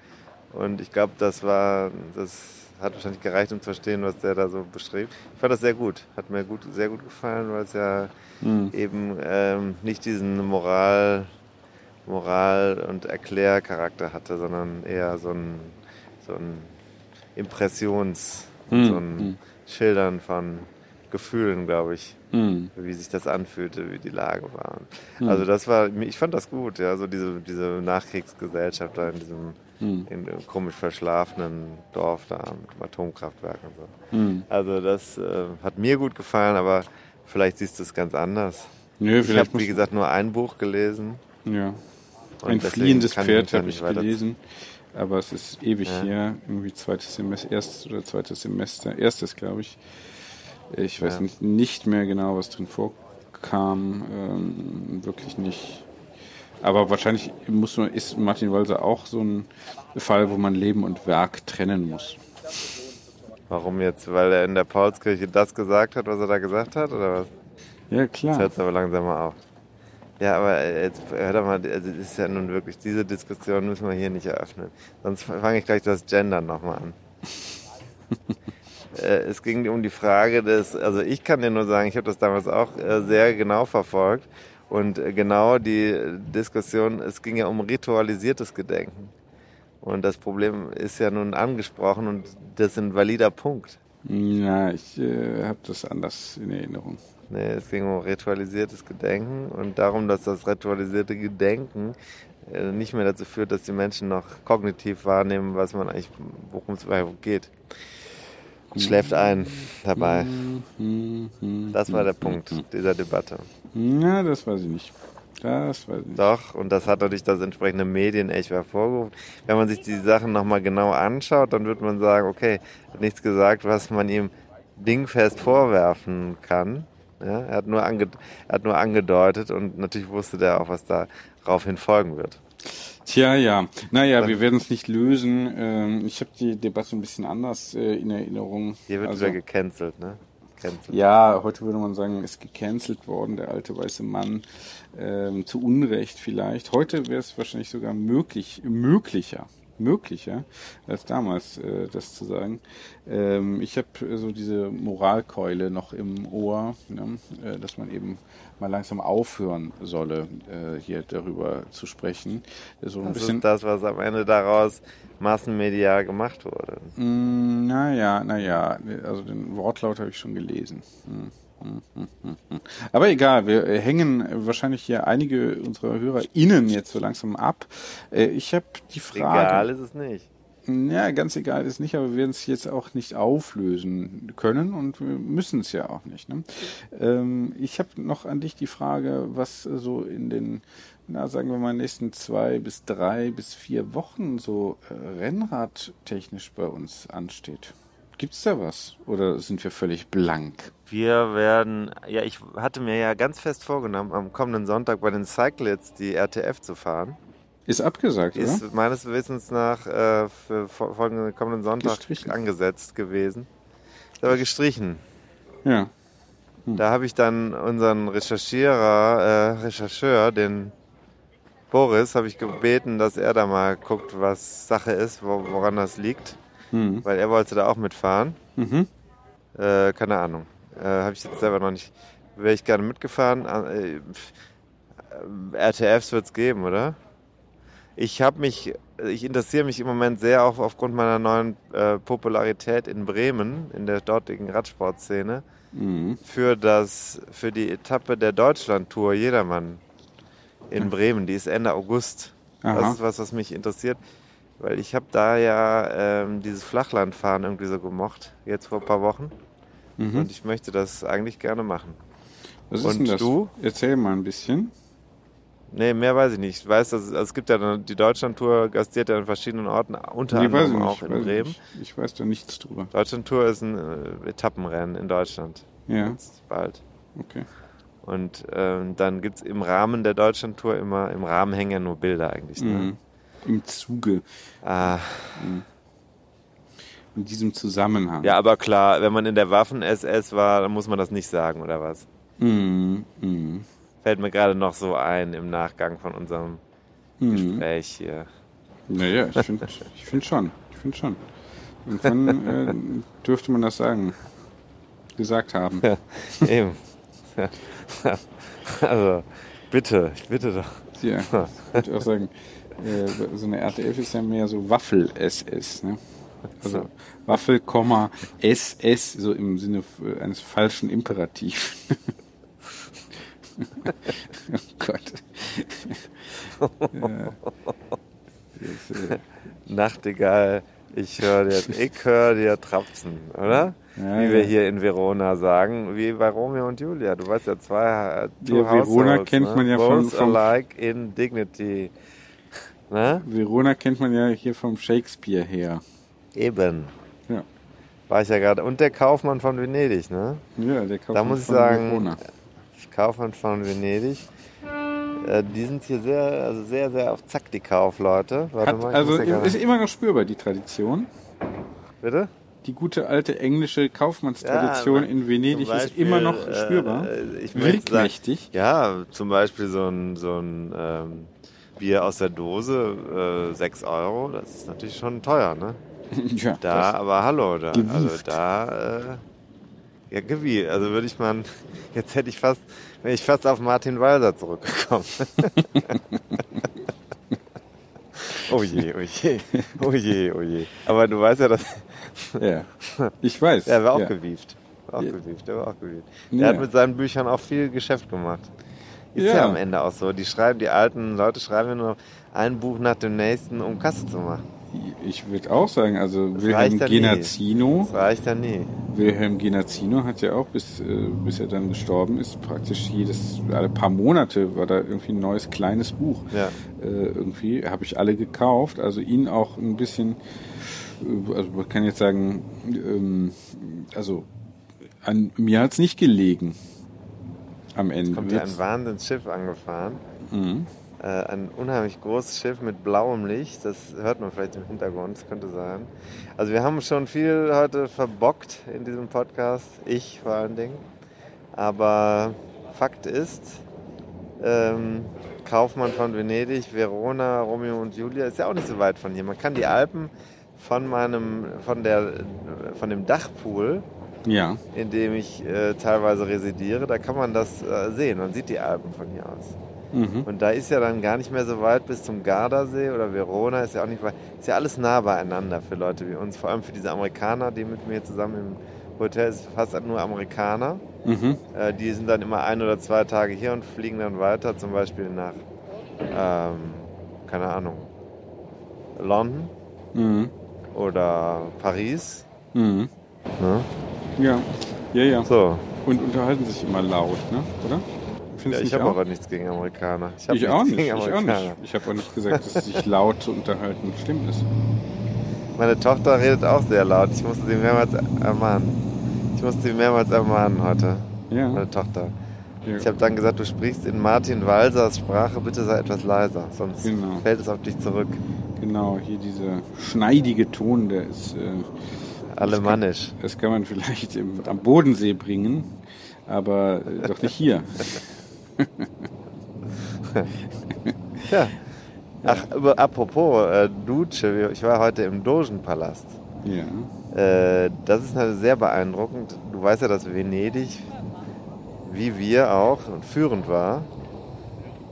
Und ich glaube, das war, das hat wahrscheinlich gereicht, um zu verstehen, was der da so beschrieb. Ich fand das sehr gut, hat mir gut, sehr gut gefallen, weil es ja eben ähm, nicht diesen Moral, Moral und Erklärcharakter hatte, sondern eher so ein, so ein Impressions, Hm, so ein Schildern von Gefühlen, glaube ich Hm. wie sich das anfühlte, wie die Lage war. Hm. Also das war, ich fand das gut, ja, so diese, diese Nachkriegsgesellschaft da in diesem Hm. in dem komisch verschlafenen Dorf da mit dem Atomkraftwerk und so. Hm. Also das äh, hat mir gut gefallen, aber vielleicht siehst du es ganz anders. Nö, Ich habe, wie gesagt, nur ein Buch gelesen. ja. Und Ein fliehendes Pferd habe ich gelesen, aber es ist ewig Ja. her, irgendwie zweites Semester, erstes oder zweites Semester, erstes glaube ich. Ich weiß Ja. nicht, nicht mehr genau, was drin vorkam, ähm, wirklich nicht. Aber wahrscheinlich muss man, ist Martin Walser auch so ein Fall, wo man Leben und Werk trennen muss. Warum jetzt? Weil er in der Paulskirche das gesagt hat, was er da gesagt hat? Oder was? Ja, Jetzt klar. hört es aber langsam mal auf. Ja, aber jetzt hör doch mal, also das ist ja nun wirklich, diese Diskussion müssen wir hier nicht eröffnen. Sonst fange ich gleich das Gendern nochmal an. Äh, es ging um die Frage des, also ich kann dir nur sagen, ich habe das damals auch äh, sehr genau verfolgt und äh, genau die Diskussion, es ging ja um ritualisiertes Gedenken. Und das Problem ist ja nun angesprochen und das ist ein valider Punkt. Ja, ich äh, habe das anders in Erinnerung. Nee, es ging um ritualisiertes Gedenken und darum, dass das ritualisierte Gedenken äh, nicht mehr dazu führt, dass die Menschen noch kognitiv wahrnehmen, was man eigentlich, worum es überhaupt geht. Schläft ein dabei. Das war der Punkt dieser Debatte. Ja, das weiß ich nicht. Das weiß ich nicht. Doch, und das hat natürlich das entsprechende Medien echt hervorgerufen. Wenn man sich die Sachen nochmal genau anschaut, dann wird man sagen, okay, hat nichts gesagt, was man ihm dingfest vorwerfen kann. Ja, er, hat nur ange er hat nur angedeutet und natürlich wusste der auch, was daraufhin folgen wird. Tja, ja. Naja, wir werden es nicht lösen. Ähm, ich habe die Debatte ein bisschen anders äh, in Erinnerung. Hier wird Also, wieder gecancelt, ne? Cancelt. ja, heute würde man sagen, ist gecancelt worden, der alte weiße Mann. Ähm, zu Unrecht vielleicht. Heute wäre es wahrscheinlich sogar möglich, möglicher, möglicher als damals, äh, das zu sagen. Ähm, ich habe äh, so diese Moralkeule noch im Ohr, ne? äh, dass man eben mal langsam aufhören solle, äh, hier darüber zu sprechen. So Das bisschen ist das, was am Ende daraus massenmedial gemacht wurde. Mm, Naja, naja, also den Wortlaut habe ich schon gelesen. Hm. Aber egal, wir hängen wahrscheinlich hier einige unserer HörerInnen jetzt so langsam ab. Äh, Ich habe die Frage. Egal ist es nicht. Ja, ganz egal ist nicht, aber wir werden es jetzt auch nicht auflösen können und wir müssen es ja auch nicht. Ne? Ähm, ich habe noch an dich die Frage, was so in den, na sagen wir mal, nächsten zwei bis drei bis vier Wochen so äh, Rennradtechnisch bei uns ansteht. Gibt's da was? Oder sind wir völlig blank? Wir werden, ja, ich hatte mir ja ganz fest vorgenommen, am kommenden Sonntag bei den Cyclists die RTF zu fahren. Ist abgesagt, oder? Ist meines Wissens nach äh, für fol- folgenden kommenden Sonntag Gestrichen. angesetzt gewesen. Ist aber gestrichen. Ja. Da habe ich dann unseren Recherchierer, äh, Rechercheur, den Boris, habe ich gebeten, dass er da mal guckt, was Sache ist, wo, woran das liegt. Hm. Weil er wollte da auch mitfahren. Mhm. Äh, keine Ahnung. Äh, habe ich jetzt selber noch nicht. Wäre ich gerne mitgefahren. Äh, pf, äh, RTFs wird es geben, oder? Ich habe mich, ich interessiere mich im Moment sehr auch aufgrund meiner neuen äh, Popularität in Bremen, in der dortigen Radsportszene, Mhm. für das, für die Etappe der Deutschland-Tour Jedermann in Bremen. Die ist Ende August. Aha. Das ist was, was mich interessiert, weil ich habe da ja ähm, dieses Flachlandfahren irgendwie so gemocht, jetzt vor ein paar Wochen. Mhm. Und ich möchte das eigentlich gerne machen. Was ist Und denn das? du? Erzähl mal ein bisschen. Nee, mehr weiß ich nicht. Ich weiß, dass es, also es gibt ja die Deutschlandtour gastiert ja an verschiedenen Orten, unter Nee, ich anderem auch in ich Bremen. nicht. Ich weiß da nichts drüber. Deutschlandtour ist ein äh, Etappenrennen in Deutschland. Ja, Jetzt bald. okay. Und ähm, dann gibt's im Rahmen der Deutschlandtour immer, im Rahmen hängen ja nur Bilder eigentlich. Ne? Mhm. Im Zuge, Ah, in diesem Zusammenhang. ja, aber klar, wenn man in der Waffen-SS war, dann muss man das nicht sagen, oder was? Mhm. Mhm. Fällt mir gerade noch so ein im Nachgang von unserem Mhm. Gespräch hier. Naja, ich finde ich find schon. Ich finde schon. Irgendwann äh, dürfte man das sagen. Gesagt haben. Eben. also, bitte, ich bitte doch. Ja, ich würde auch sagen, äh, so eine RTF ist ja mehr so Waffel-SS. Ne? Also Waffel, SS, so im Sinne eines falschen Imperativ. oh Gott. ja. Das, äh, Nachtigall, ich höre dir, ich höre dir Trapsen, oder? Ja, Wie wir ja. hier in Verona sagen, wie bei Romeo und Julia. Du weißt ja zwei two Ja, Verona households, kennt ne? man ja von- Both vom- alike in dignity. Ne? Verona kennt man ja hier vom Shakespeare her. Eben. Ja, War ich ja gerade. Und der Kaufmann von Venedig, ne? ja der Kaufmann Da muss ich von sagen, Verona. Kaufmann von Venedig. Äh, die sind hier sehr, also sehr, sehr auf Zack, die Kaufleute. Warte Hat, mal, also ja ist immer noch spürbar, die Tradition. Bitte? Die gute alte englische Kaufmannstradition Ja, in Venedig zum ist Beispiel, immer noch äh, spürbar. äh, ich Wirkmächtig. Ja, zum Beispiel so ein, so ein ähm, Bier aus der Dose, äh, 6 Euro, das ist natürlich schon teuer, ne? ja, Da, aber hallo, da, also da, äh, ja, gewieft. Also würde ich mal, jetzt hätte ich fast, wäre ich fast auf Martin Walser zurückgekommen. oh je, oh je, oh je, oh je. Aber du weißt ja, dass, das, ja. Ich weiß. der war auch ja. gewieft. War auch Ja. gewieft, der war auch gewieft. Ja. Hat mit seinen Büchern auch viel Geschäft gemacht. Ist ja. Ja. am Ende auch so. Die schreiben, die alten Leute schreiben ja nur ein Buch nach dem nächsten, um Kasse zu machen. Ich würde auch sagen, also Das Wilhelm ja. Genazzino, Das reicht ja nie. Wilhelm Genazzino hat ja auch, bis, äh, bis er dann gestorben ist, praktisch jedes, alle paar Monate war da irgendwie ein neues kleines Buch. Ja. Äh, irgendwie habe ich alle gekauft, also ihn auch ein bisschen, äh, also man kann jetzt sagen, ähm, also an mir hat's nicht gelegen. Am Ende. Kommt hier ein wird's- Wahnsinnsschiff angefahren. Mhm. Äh, ein unheimlich großes Schiff mit blauem Licht. Das hört man vielleicht im Hintergrund, das könnte sein. Also wir haben schon viel heute verbockt in diesem Podcast. Ich vor allen Dingen. Aber Fakt ist, ähm, Kaufmann von Venedig, Verona, Romeo und Julia ist ja auch nicht so weit von hier. Man kann die Alpen von meinem, von der, von dem Dachpool, Ja. in dem ich äh, teilweise residiere, da kann man das äh, sehen. Man sieht die Alpen von hier aus. Mhm. Und da ist ja dann gar nicht mehr so weit bis zum Gardasee oder Verona, ist ja auch nicht weit. Ist ja alles nah beieinander für Leute wie uns, vor allem für diese Amerikaner, die mit mir zusammen im Hotel ist fast nur Amerikaner. Mhm. Äh, die sind dann immer ein oder zwei Tage hier und fliegen dann weiter, zum Beispiel nach, ähm, keine Ahnung, London Mhm. oder Paris. Mhm. Ne? Ja. Ja, ja. So, Und unterhalten sich immer laut, ne? Oder? Ja, ich habe auch? aber nichts gegen Amerikaner. hab Ich auch nicht, ich auch nicht. Ich habe auch nicht gesagt, dass sich laut zu unterhalten schlimm ist. Meine Tochter redet auch sehr laut. Ich musste sie mehrmals ermahnen. Ich musste sie mehrmals ermahnen heute. Ja. Meine Tochter. Ich habe dann gesagt, du sprichst in Martin Walsers Sprache, bitte sei etwas leiser, sonst Genau. fällt es auf dich zurück. Genau, hier dieser schneidige Ton, der ist, äh, Alemannisch. das kann man vielleicht im, am Bodensee bringen. aber äh, doch nicht hier. Ja. Ach, aber apropos äh, Duce, ich war heute im Dogenpalast. Ja. Äh, das ist halt sehr beeindruckend. Du weißt ja, dass Venedig, wie wir auch, führend war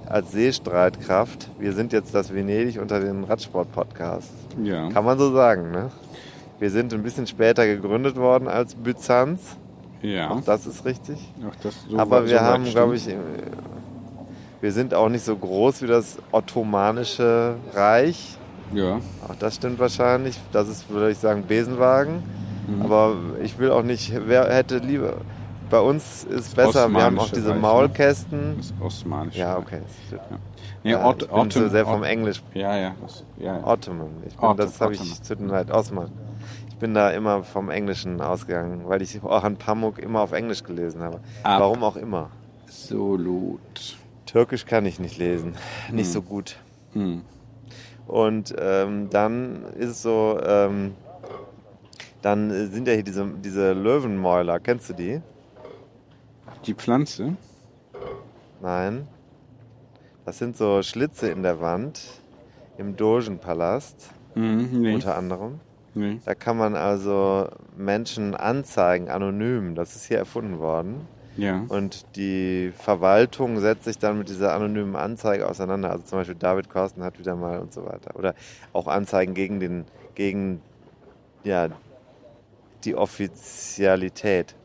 als Seestreitkraft. Wir sind jetzt das Venedig unter den Radsport-Podcasts. Ja. Kann man so sagen, ne? Wir sind ein bisschen später gegründet worden als Byzanz. Ja. Auch das ist richtig. Das so Aber so wir weit haben, glaube ich, äh, wir sind auch nicht so groß wie das Ottomanische Reich. Ja. Auch das stimmt wahrscheinlich. Das ist, würde ich sagen, Besenwagen. Mhm. Aber ich will auch nicht, wer hätte lieber. Bei uns ist besser, wir haben auch diese Reich, ne? Das Das Osmanische. Ja, okay. Nee, Ja, Ot ich bin so Ottom- sehr vom Englisch. Ja, ja. Das, ja, ja. Ottoman. Ich bin, Otto- das habe ich, tut mir leid, Osman. Ich bin da immer vom Englischen ausgegangen, weil ich auch an Pamuk immer auf Englisch gelesen habe. Ab- Warum auch immer. Absolut. Türkisch kann ich nicht lesen. Nicht Hm. so gut. Hm. Und ähm, dann ist es so, ähm, dann sind ja hier diese, diese Löwenmäuler. Kennst du die? Die Pflanze? Nein. Das sind so Schlitze in der Wand im Dogenpalast Mhm, nee. unter anderem. Nee. Da kann man also Menschen anzeigen, anonym. Das ist hier erfunden worden. Ja. Und die Verwaltung setzt sich dann mit dieser anonymen Anzeige auseinander. Also zum Beispiel David Korsten hat wieder mal und so weiter. Oder auch Anzeigen gegen den, gegen ja, die Offizialität.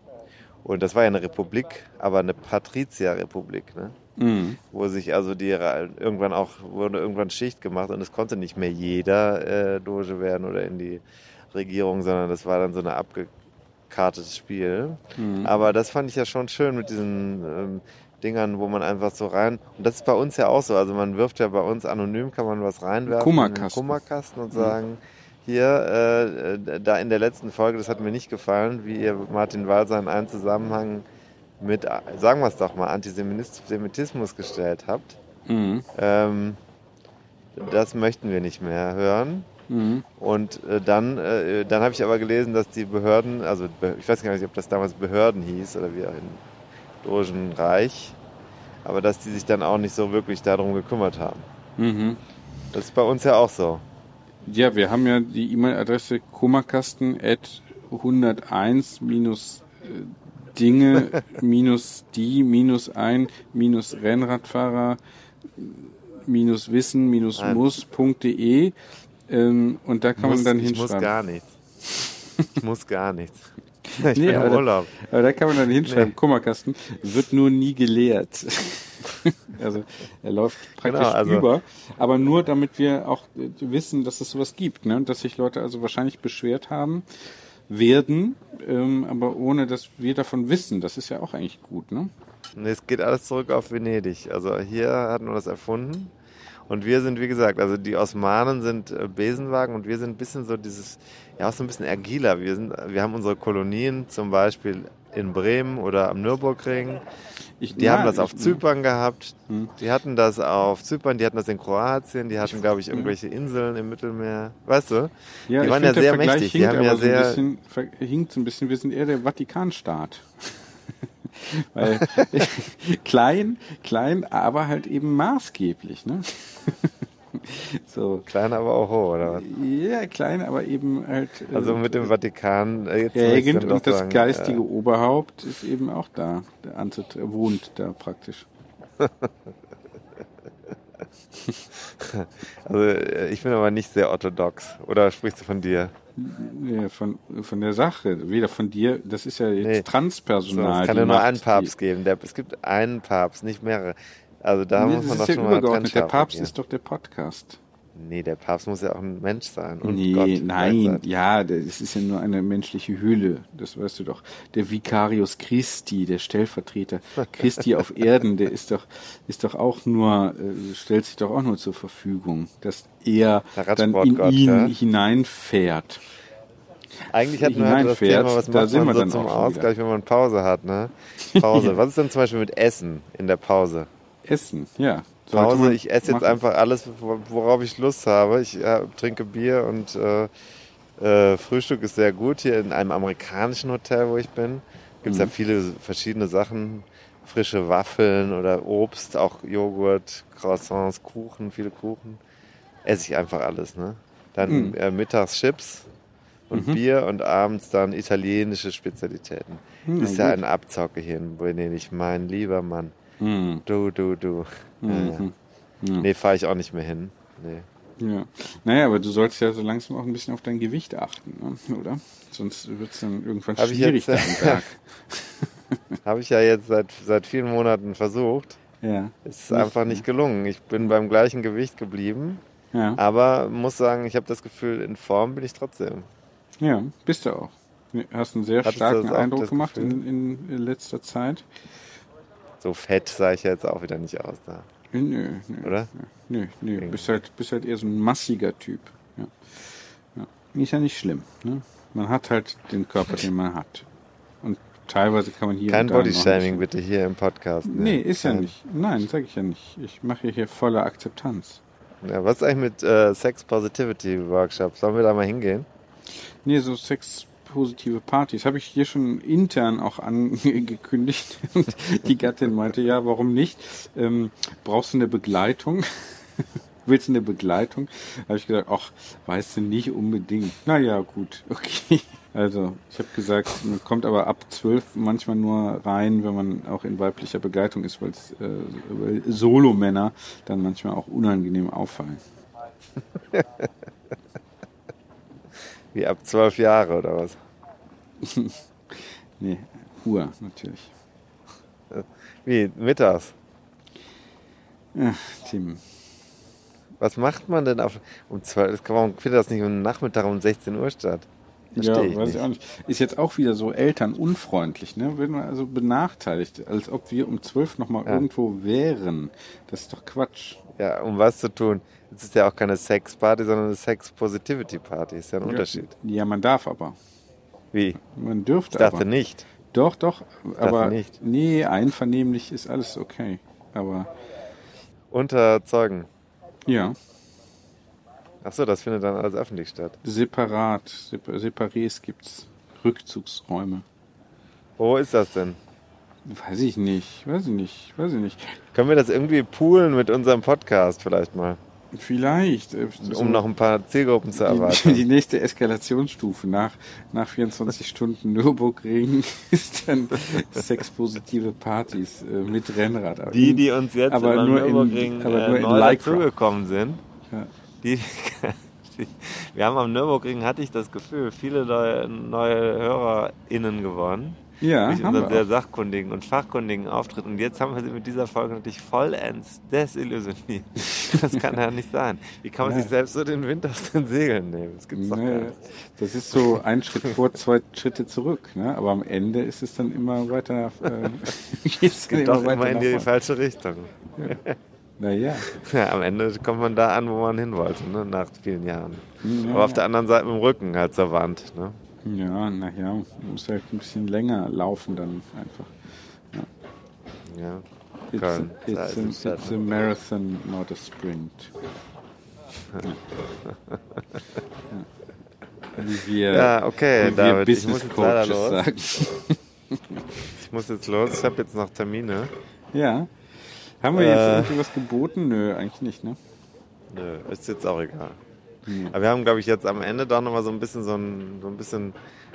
Und das war ja eine Republik, aber eine Patrizierrepublik, ne? Mhm. wo sich also die irgendwann auch wurde irgendwann Schicht gemacht und es konnte nicht mehr jeder äh, Doge werden oder in die Regierung, sondern das war dann so ein abgekartetes Spiel. Mhm. Aber das fand ich ja schon schön mit diesen ähm, Dingern, wo man einfach so rein und das ist bei uns ja auch so. Also man wirft ja bei uns anonym kann man was reinwerfen Kummerkasten. in den Kummerkasten und sagen hier, äh, äh, da in der letzten Folge, das hat mir nicht gefallen, wie ihr Martin Walser in einen Zusammenhang mit, sagen wir es doch mal, Antisemitismus gestellt habt. Mhm. Ähm, das möchten wir nicht mehr hören. Mhm. Und äh, dann, äh, dann habe ich aber gelesen, dass die Behörden, also ich weiß gar nicht, ob das damals Behörden hieß oder wie auch in Dogenreich, aber dass die sich dann auch nicht so wirklich darum gekümmert haben. Mhm. Das ist bei uns ja auch so. Ja, wir haben ja die E-Mail-Adresse kummerkasten at 101 minus äh, Dinge minus die minus ein minus Rennradfahrer minus wissen minus muss.de ähm, und da kann muss, man dann ich muss hinschreiben. gar nichts. Ich muss gar nichts. Ich Nee, bin im aber- Urlaub. Aber da kann man dann hinschreiben, Nee. Kummerkasten wird nur nie geleert. also er läuft praktisch Genau, also- über, aber nur damit wir auch äh, wissen, dass es sowas gibt, ne? Und dass sich Leute also wahrscheinlich beschwert haben werden, ähm, aber ohne dass wir davon wissen. Das ist ja auch eigentlich gut, ne? Nee, es geht alles zurück auf Venedig. Also hier hatten wir das erfunden. Und wir sind, wie gesagt, also die Osmanen sind äh, Besenwagen und wir sind ein bisschen so dieses, ja auch so ein bisschen agiler. Wir, sind, wir haben unsere Kolonien zum Beispiel in Bremen oder am Nürburgring. Ich, Die ja, haben das auf ich- Zypern gehabt. Hm. Die hatten das auf Zypern, die hatten das in Kroatien, die hatten, glaube ich, irgendwelche Inseln im Mittelmeer. Weißt du? Ja, die waren ja sehr Vergleich mächtig. Die haben ja aber so ein sehr. bisschen, hinkt so ein bisschen. Wir sind eher der Vatikanstaat. Weil klein, klein, aber halt eben maßgeblich, ne? so. Klein, aber auch hoch, oder was? Ja, klein, aber eben halt äh, Also mit dem Vatikan. äh, Jetzt doch und das sagen, geistige äh, Oberhaupt ist eben auch da. Der Anzut er wohnt da praktisch. Also äh, ich bin aber nicht sehr orthodox. Oder sprichst du von dir? Nee, von, von der Sache, weder von dir, das ist ja jetzt Nee. So, Transpersonal. es kann ja nur einen Papst geben. Der, es gibt einen Papst, nicht mehrere. Also da Nee, muss man doch ja schon mal übergeordnet. Der Papst agieren. ist doch der Podcast. Nee, der Papst muss ja auch ein Mensch sein. Und nee, Gott nein, ja, das ist ja nur eine menschliche Hülle, das weißt du doch. Der Vicarius Christi, der Stellvertreter Christi auf Erden, der ist doch, ist doch auch nur, äh, stellt sich doch auch nur zur Verfügung, dass er dann in ihn ja. hineinfährt. Eigentlich hatten wir heute das Thema, was da macht man so zum Ausgleich, wenn man Pause hat, ne? Pause. Was ist denn zum Beispiel mit Essen in der Pause? Essen, ja. Pause, ich esse jetzt machen. einfach alles, wo- worauf ich Lust habe. Ich äh, trinke Bier und äh, äh, Frühstück ist sehr gut hier in einem amerikanischen Hotel, wo ich bin. Gibt es ja viele verschiedene Sachen. Frische Waffeln oder Obst, auch Joghurt, Croissants, Kuchen, viele Kuchen. Esse ich einfach alles, ne? Dann Mhm. äh, mittags Chips und Bier und abends dann italienische Spezialitäten. Mhm, ist ja gut. ein Abzocke hier in Venedig, mein lieber Mann. Mhm. Du, du, du. Ja. Mhm. Ja. Nee, fahre ich auch nicht mehr hin. Nee. Ja. Naja, aber du sollst ja so langsam auch ein bisschen auf dein Gewicht achten, ne? oder? Sonst wird es dann irgendwann Hab schwierig am Berg. Habe ich ja jetzt seit, seit vielen Monaten versucht. Ja. Ist einfach nicht gelungen. Ich bin beim gleichen Gewicht geblieben. Ja. Aber muss sagen, ich habe das Gefühl, in Form bin ich trotzdem. ja, bist du auch. Hast einen sehr Hattest starken Eindruck gemacht in, in letzter Zeit. So fett sah ich jetzt auch wieder nicht aus da. Nö, nö. Oder? Nö, nö. Bist halt, bist halt eher so ein massiger Typ. Ja. Ja. Ist ja nicht schlimm. Ne? Man hat halt den Körper, den man hat. Und teilweise kann man hier. Kein Bodyshaming bitte hier im Podcast. ne? Nee, ist ja nicht. Nein, sag ich ja nicht. Ich mache hier volle Akzeptanz. Ja, was ist eigentlich mit äh, Sex Positivity Workshop? Sollen wir da mal hingehen? Nee, so sexpositive Partys habe ich hier schon intern auch angekündigt. Und die Gattin meinte, ja, warum nicht? Ähm, brauchst du eine Begleitung? Willst du eine Begleitung? habe ich gesagt, ach, weißt du nicht unbedingt. Naja, gut, okay. Also, ich habe gesagt, man kommt aber ab zwölf manchmal nur rein, wenn man auch in weiblicher Begleitung ist, äh, weil Solomänner dann manchmal auch unangenehm auffallen. Wie ab zwölf Jahre oder was? Nee, Uhr natürlich. Wie, mittags? Ach, Tim. Was macht man denn auf, um 12? Warum findet das nicht am Nachmittag um 16 Uhr statt? Verstehe ja, ich weiß nicht. ich auch nicht. Ist jetzt auch wieder so elternunfreundlich, ne? Wird man also benachteiligt, als ob wir um zwölf noch mal Ja. irgendwo wären. Das ist doch Quatsch. Ja, um was zu tun. Es ist ja auch keine Sex-Party, sondern eine Sex-Positivity-Party. Ist ja ein Unterschied. Ja, man darf aber. Wie? Man dürfte Ich dachte aber. nicht. Doch, doch. aber nicht. nee, einvernehmlich ist alles okay. Aber Unter Zeugen. ja, Achso, das findet dann alles öffentlich statt. separat, separ Separés gibt's Rückzugsräume. Wo ist das denn? Weiß ich nicht, weiß ich nicht, weiß ich nicht. Können wir das irgendwie poolen mit unserem Podcast vielleicht mal? Vielleicht. äh, so- Um noch ein paar Zielgruppen zu Die, erweitern. die nächste Eskalationsstufe nach, nach 24 Stunden Nürburgring ist dann sexpositive Partys äh, mit Rennrad. Aber- Die, die uns jetzt aber über nur in- Nürburgring aber äh, nur in neu Lycra. dazugekommen sind, Ja. die, die, wir haben am Nürburgring, hatte ich das Gefühl, viele neue, neue HörerInnen gewonnen. Ja, durch unseren sehr sachkundigen und fachkundigen Auftritt. Und jetzt haben wir sie mit dieser Folge natürlich vollends desillusioniert. Das kann ja nicht sein. Wie kann man Ja. sich selbst so den Wind aus den Segeln nehmen? Das gibt's doch gar Nee, nicht. das ist so ein Schritt vor, zwei Schritte zurück. Ne? Aber am Ende ist es dann immer weiter. Äh, dann Geht doch weiter immer in die falsche Richtung. Naja, Ja, am Ende kommt man da an, wo man hin wollte, ne? nach vielen Jahren. Ja, Aber auf ja. der anderen Seite mit dem Rücken halt zur Wand. Ne? Ja, naja, muss halt ein bisschen länger laufen dann einfach. Ja. It's, Köln. a, it's, a, it's a marathon, not a sprint. Ja. Wie wir, Ja, okay, wie wir David, ich Business muss jetzt los. sagen. Ich muss jetzt los, ich habe jetzt noch Termine. Ja. Haben wir jetzt Äh. irgendwie was geboten? Nö, eigentlich nicht, ne? Nö, ist jetzt auch egal. Hm. Aber wir haben, glaube ich, jetzt am Ende doch nochmal so ein bisschen so ein, so ein bisschen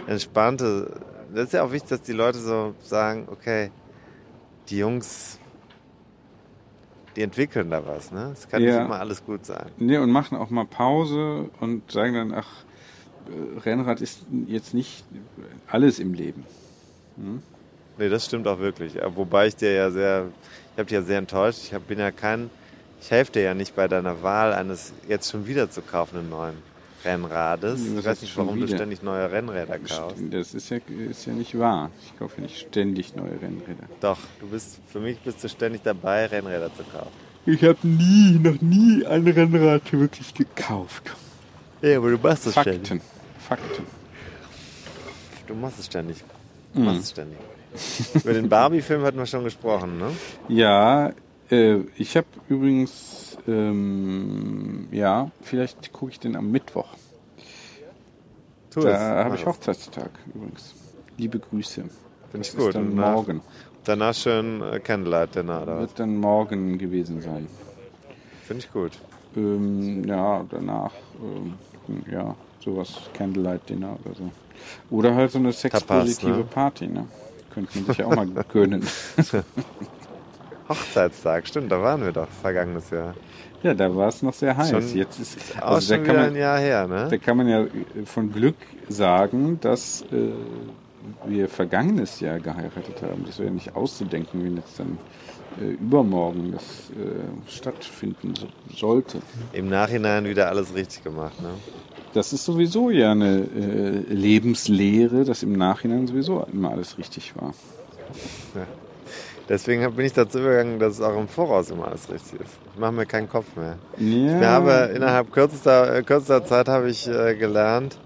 entspannte. Das ist ja auch wichtig, dass die Leute so sagen, okay, die Jungs, die entwickeln da was, ne? Es kann Ja. nicht immer alles gut sein. Ne, und machen auch mal Pause und sagen dann, ach, äh, Rennrad ist jetzt nicht alles im Leben. Nee, das stimmt auch wirklich. Wobei ich dir ja sehr, ich habe dich ja sehr enttäuscht. Ich hab, bin ja kein, ich helfe dir ja nicht bei deiner Wahl eines jetzt schon wieder zu kaufenden neuen Rennrades. Was Ich weiß nicht, warum du wieder? ständig neue Rennräder kaufst. Das ist ja, ist ja nicht wahr. Ich kaufe ja nicht ständig neue Rennräder. Doch, du bist, für mich bist du ständig dabei, Rennräder zu kaufen. Ich habe nie, noch nie ein Rennrad wirklich gekauft. Ja, aber du machst es ständig. Fakten. Fakten. Du machst es ständig. Du machst es ständig. Über den Barbie-Film hatten wir schon gesprochen, ne? Ja, äh, ich habe übrigens, ähm, ja, vielleicht gucke ich den am Mittwoch. Tu Da habe ich. Hochzeitstag übrigens. Liebe Grüße. Finde ich Das ist gut. dann Und nach- morgen. Danach schön äh, Candlelight Dinner oder? Wird dann morgen gewesen sein. Finde ich gut. Ähm, ja, danach, ähm, ja, sowas, Candlelight Dinner oder so. Oder halt so eine sexpositive ne? Party, ne? Könnte man sich ja auch mal gönnen. Hochzeitstag, stimmt, da waren wir doch vergangenes Jahr. Ja, da war es noch sehr heiß. Schon- Jetzt ist, Auch also schon kann wieder man, ein Jahr her, ne? Da kann man ja äh, von Glück sagen, dass äh, wir vergangenes Jahr geheiratet haben. Das wäre nicht auszudenken, wenn jetzt dann äh, übermorgen das äh, stattfinden so, sollte. Im Nachhinein wieder alles richtig gemacht, ne? Das ist sowieso ja eine äh, Lebenslehre, dass im Nachhinein sowieso immer alles richtig war. Deswegen bin ich dazu übergegangen, dass es auch im Voraus immer alles richtig ist. Ich mache mir keinen Kopf mehr. Ja, Ich habe innerhalb kürzester, äh, kürzester Zeit habe ich äh, gelernt,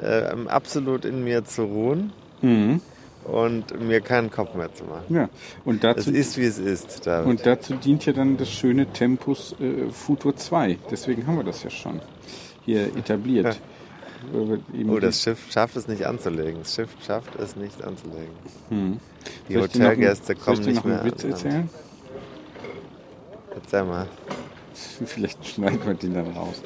äh, absolut in mir zu ruhen Mhm. und mir keinen Kopf mehr zu machen. ja. Und Es dazu, ist, wie es ist, David. und dazu dient ja dann das schöne Tempus äh, Futur 2. Deswegen haben wir das ja schon hier etabliert. Oh, das Schiff schafft es nicht anzulegen. Das Schiff schafft es nicht anzulegen. Hm. Die Soll ich dir noch einen- Hotelgäste soll ich kommen dir nicht noch einen mehr Witz erzählen? Erzähl mal. Vielleicht schneiden wir den dann raus.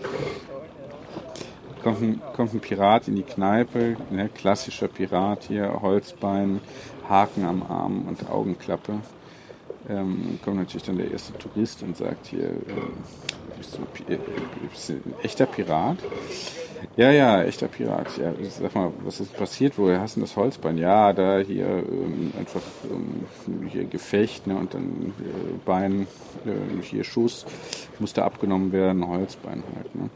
Kommt ein, kommt ein Pirat in die Kneipe, ne, klassischer Pirat hier, Holzbein, Haken am Arm und Augenklappe. Ähm, kommt natürlich dann der erste Tourist und sagt hier, ähm, bist, du, äh, bist du ein echter Pirat? Ja, ja, echter Pirat. Ja, sag mal, was ist passiert? Woher hast du das Holzbein? Ja, da hier ähm, einfach ähm, hier Gefecht ne, und dann äh, Bein, äh, hier Schuss, musste abgenommen werden, Holzbein halt. Ne.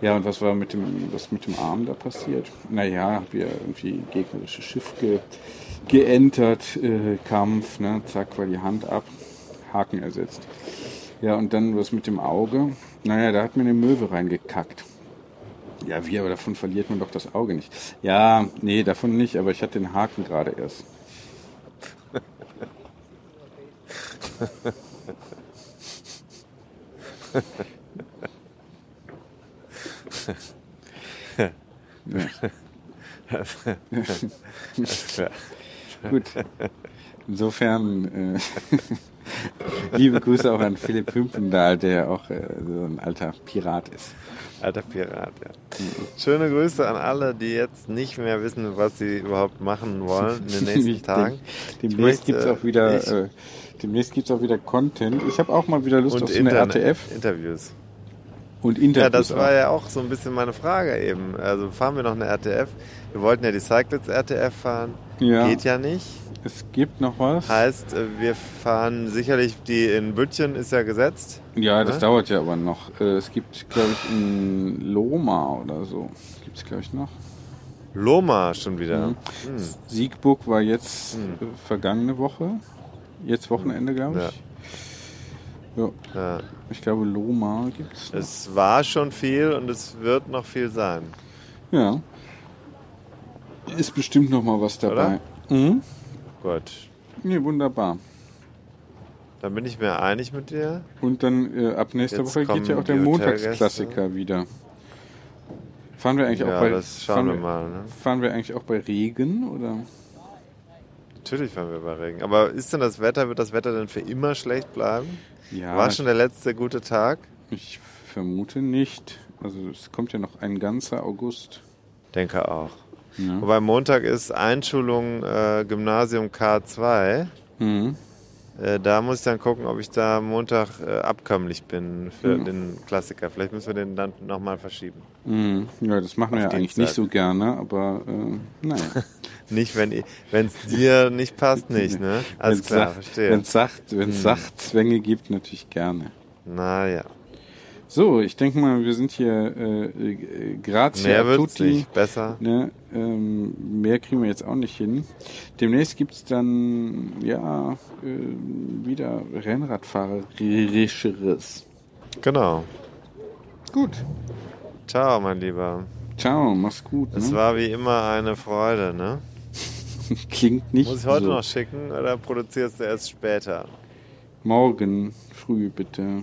Ja, und was war mit dem, was mit dem Arm da passiert? Naja, hab wir irgendwie gegnerische Schiff ge, geentert, äh, Kampf, ne, zack, war die Hand ab, Haken ersetzt. Ja, und dann was mit dem Auge? Naja, da hat mir eine Möwe reingekackt. Ja, wie, aber davon verliert man doch das Auge nicht. Ja, nee, davon nicht, aber ich hatte den Haken gerade erst. Ja. Gut. Insofern äh, liebe Grüße auch an Philipp Hümpendahl, der auch äh, so ein alter Pirat ist. Alter Pirat, ja. Schöne Grüße an alle, die jetzt nicht mehr wissen, was sie überhaupt machen wollen in den nächsten Tagen. Dem, demnächst möchte, gibt's auch wieder, ich- äh, demnächst gibt's auch wieder Content. Ich habe auch mal wieder Lust auf so eine RTF Interviews. und Interviews. Ja, das war auch. ja auch so ein bisschen meine Frage eben. Also fahren wir noch eine RTF? Wir wollten ja die Cyclets RTF fahren. Ja. Geht ja nicht. Es gibt noch was. Heißt, äh, wir fahren sicherlich die in Bütchen ist ja gesetzt. Ja, das Ne? dauert ja aber noch. Äh, Es gibt, glaube ich, in Loma oder so. Gibt es, glaube ich, noch. Loma schon wieder. Mhm. Siegburg war jetzt äh, vergangene Woche. Jetzt Wochenende, glaube ich. Ja. Ja. Ich glaube, Loma gibt es. Es war schon viel und es wird noch viel sein. Ja. Ist bestimmt noch mal was dabei. Mhm. Gut. Nee, wunderbar. Dann bin ich mir einig mit dir. Und dann äh, ab nächster Jetzt Woche geht ja auch der Montagsklassiker wieder. Fahren wir eigentlich Ja, auch bei das schauen wir mal. Ne? Fahren wir eigentlich auch bei Regen oder? Natürlich fahren wir bei Regen. Aber ist denn das Wetter, wird das Wetter denn für immer schlecht bleiben? Ja, War schon der letzte gute Tag? ich vermute nicht. Also es kommt ja noch ein ganzer August. Denke auch. Ja. Wobei Montag ist Einschulung äh, Gymnasium K2. Mhm. Äh, da muss ich dann gucken, ob ich da Montag äh, abkömmlich bin für Mhm. den Klassiker. Vielleicht müssen wir den dann nochmal verschieben. Mhm. Ja, das machen wir ja eigentlich Dienstag. nicht so gerne, aber äh, naja. Nicht, wenn es dir nicht passt, nicht, ne? Alles Wenn's klar, Sach- verstehe. Hm. Wenn's Sach, wenn's Sachzwänge gibt, natürlich gerne. Naja, So, ich denke mal, wir sind hier äh, äh, Grazia mehr wird's tutti. nicht. Besser. Ne, ähm, mehr kriegen wir jetzt auch nicht hin. Demnächst gibt's dann ja äh, wieder Rennradfahrerischeres. Genau. Gut. Ciao, mein Lieber. Ciao, mach's gut. Es Ne? war wie immer eine Freude, ne? Klingt nicht Muss ich heute so. noch schicken oder produzierst du erst später? Morgen früh bitte.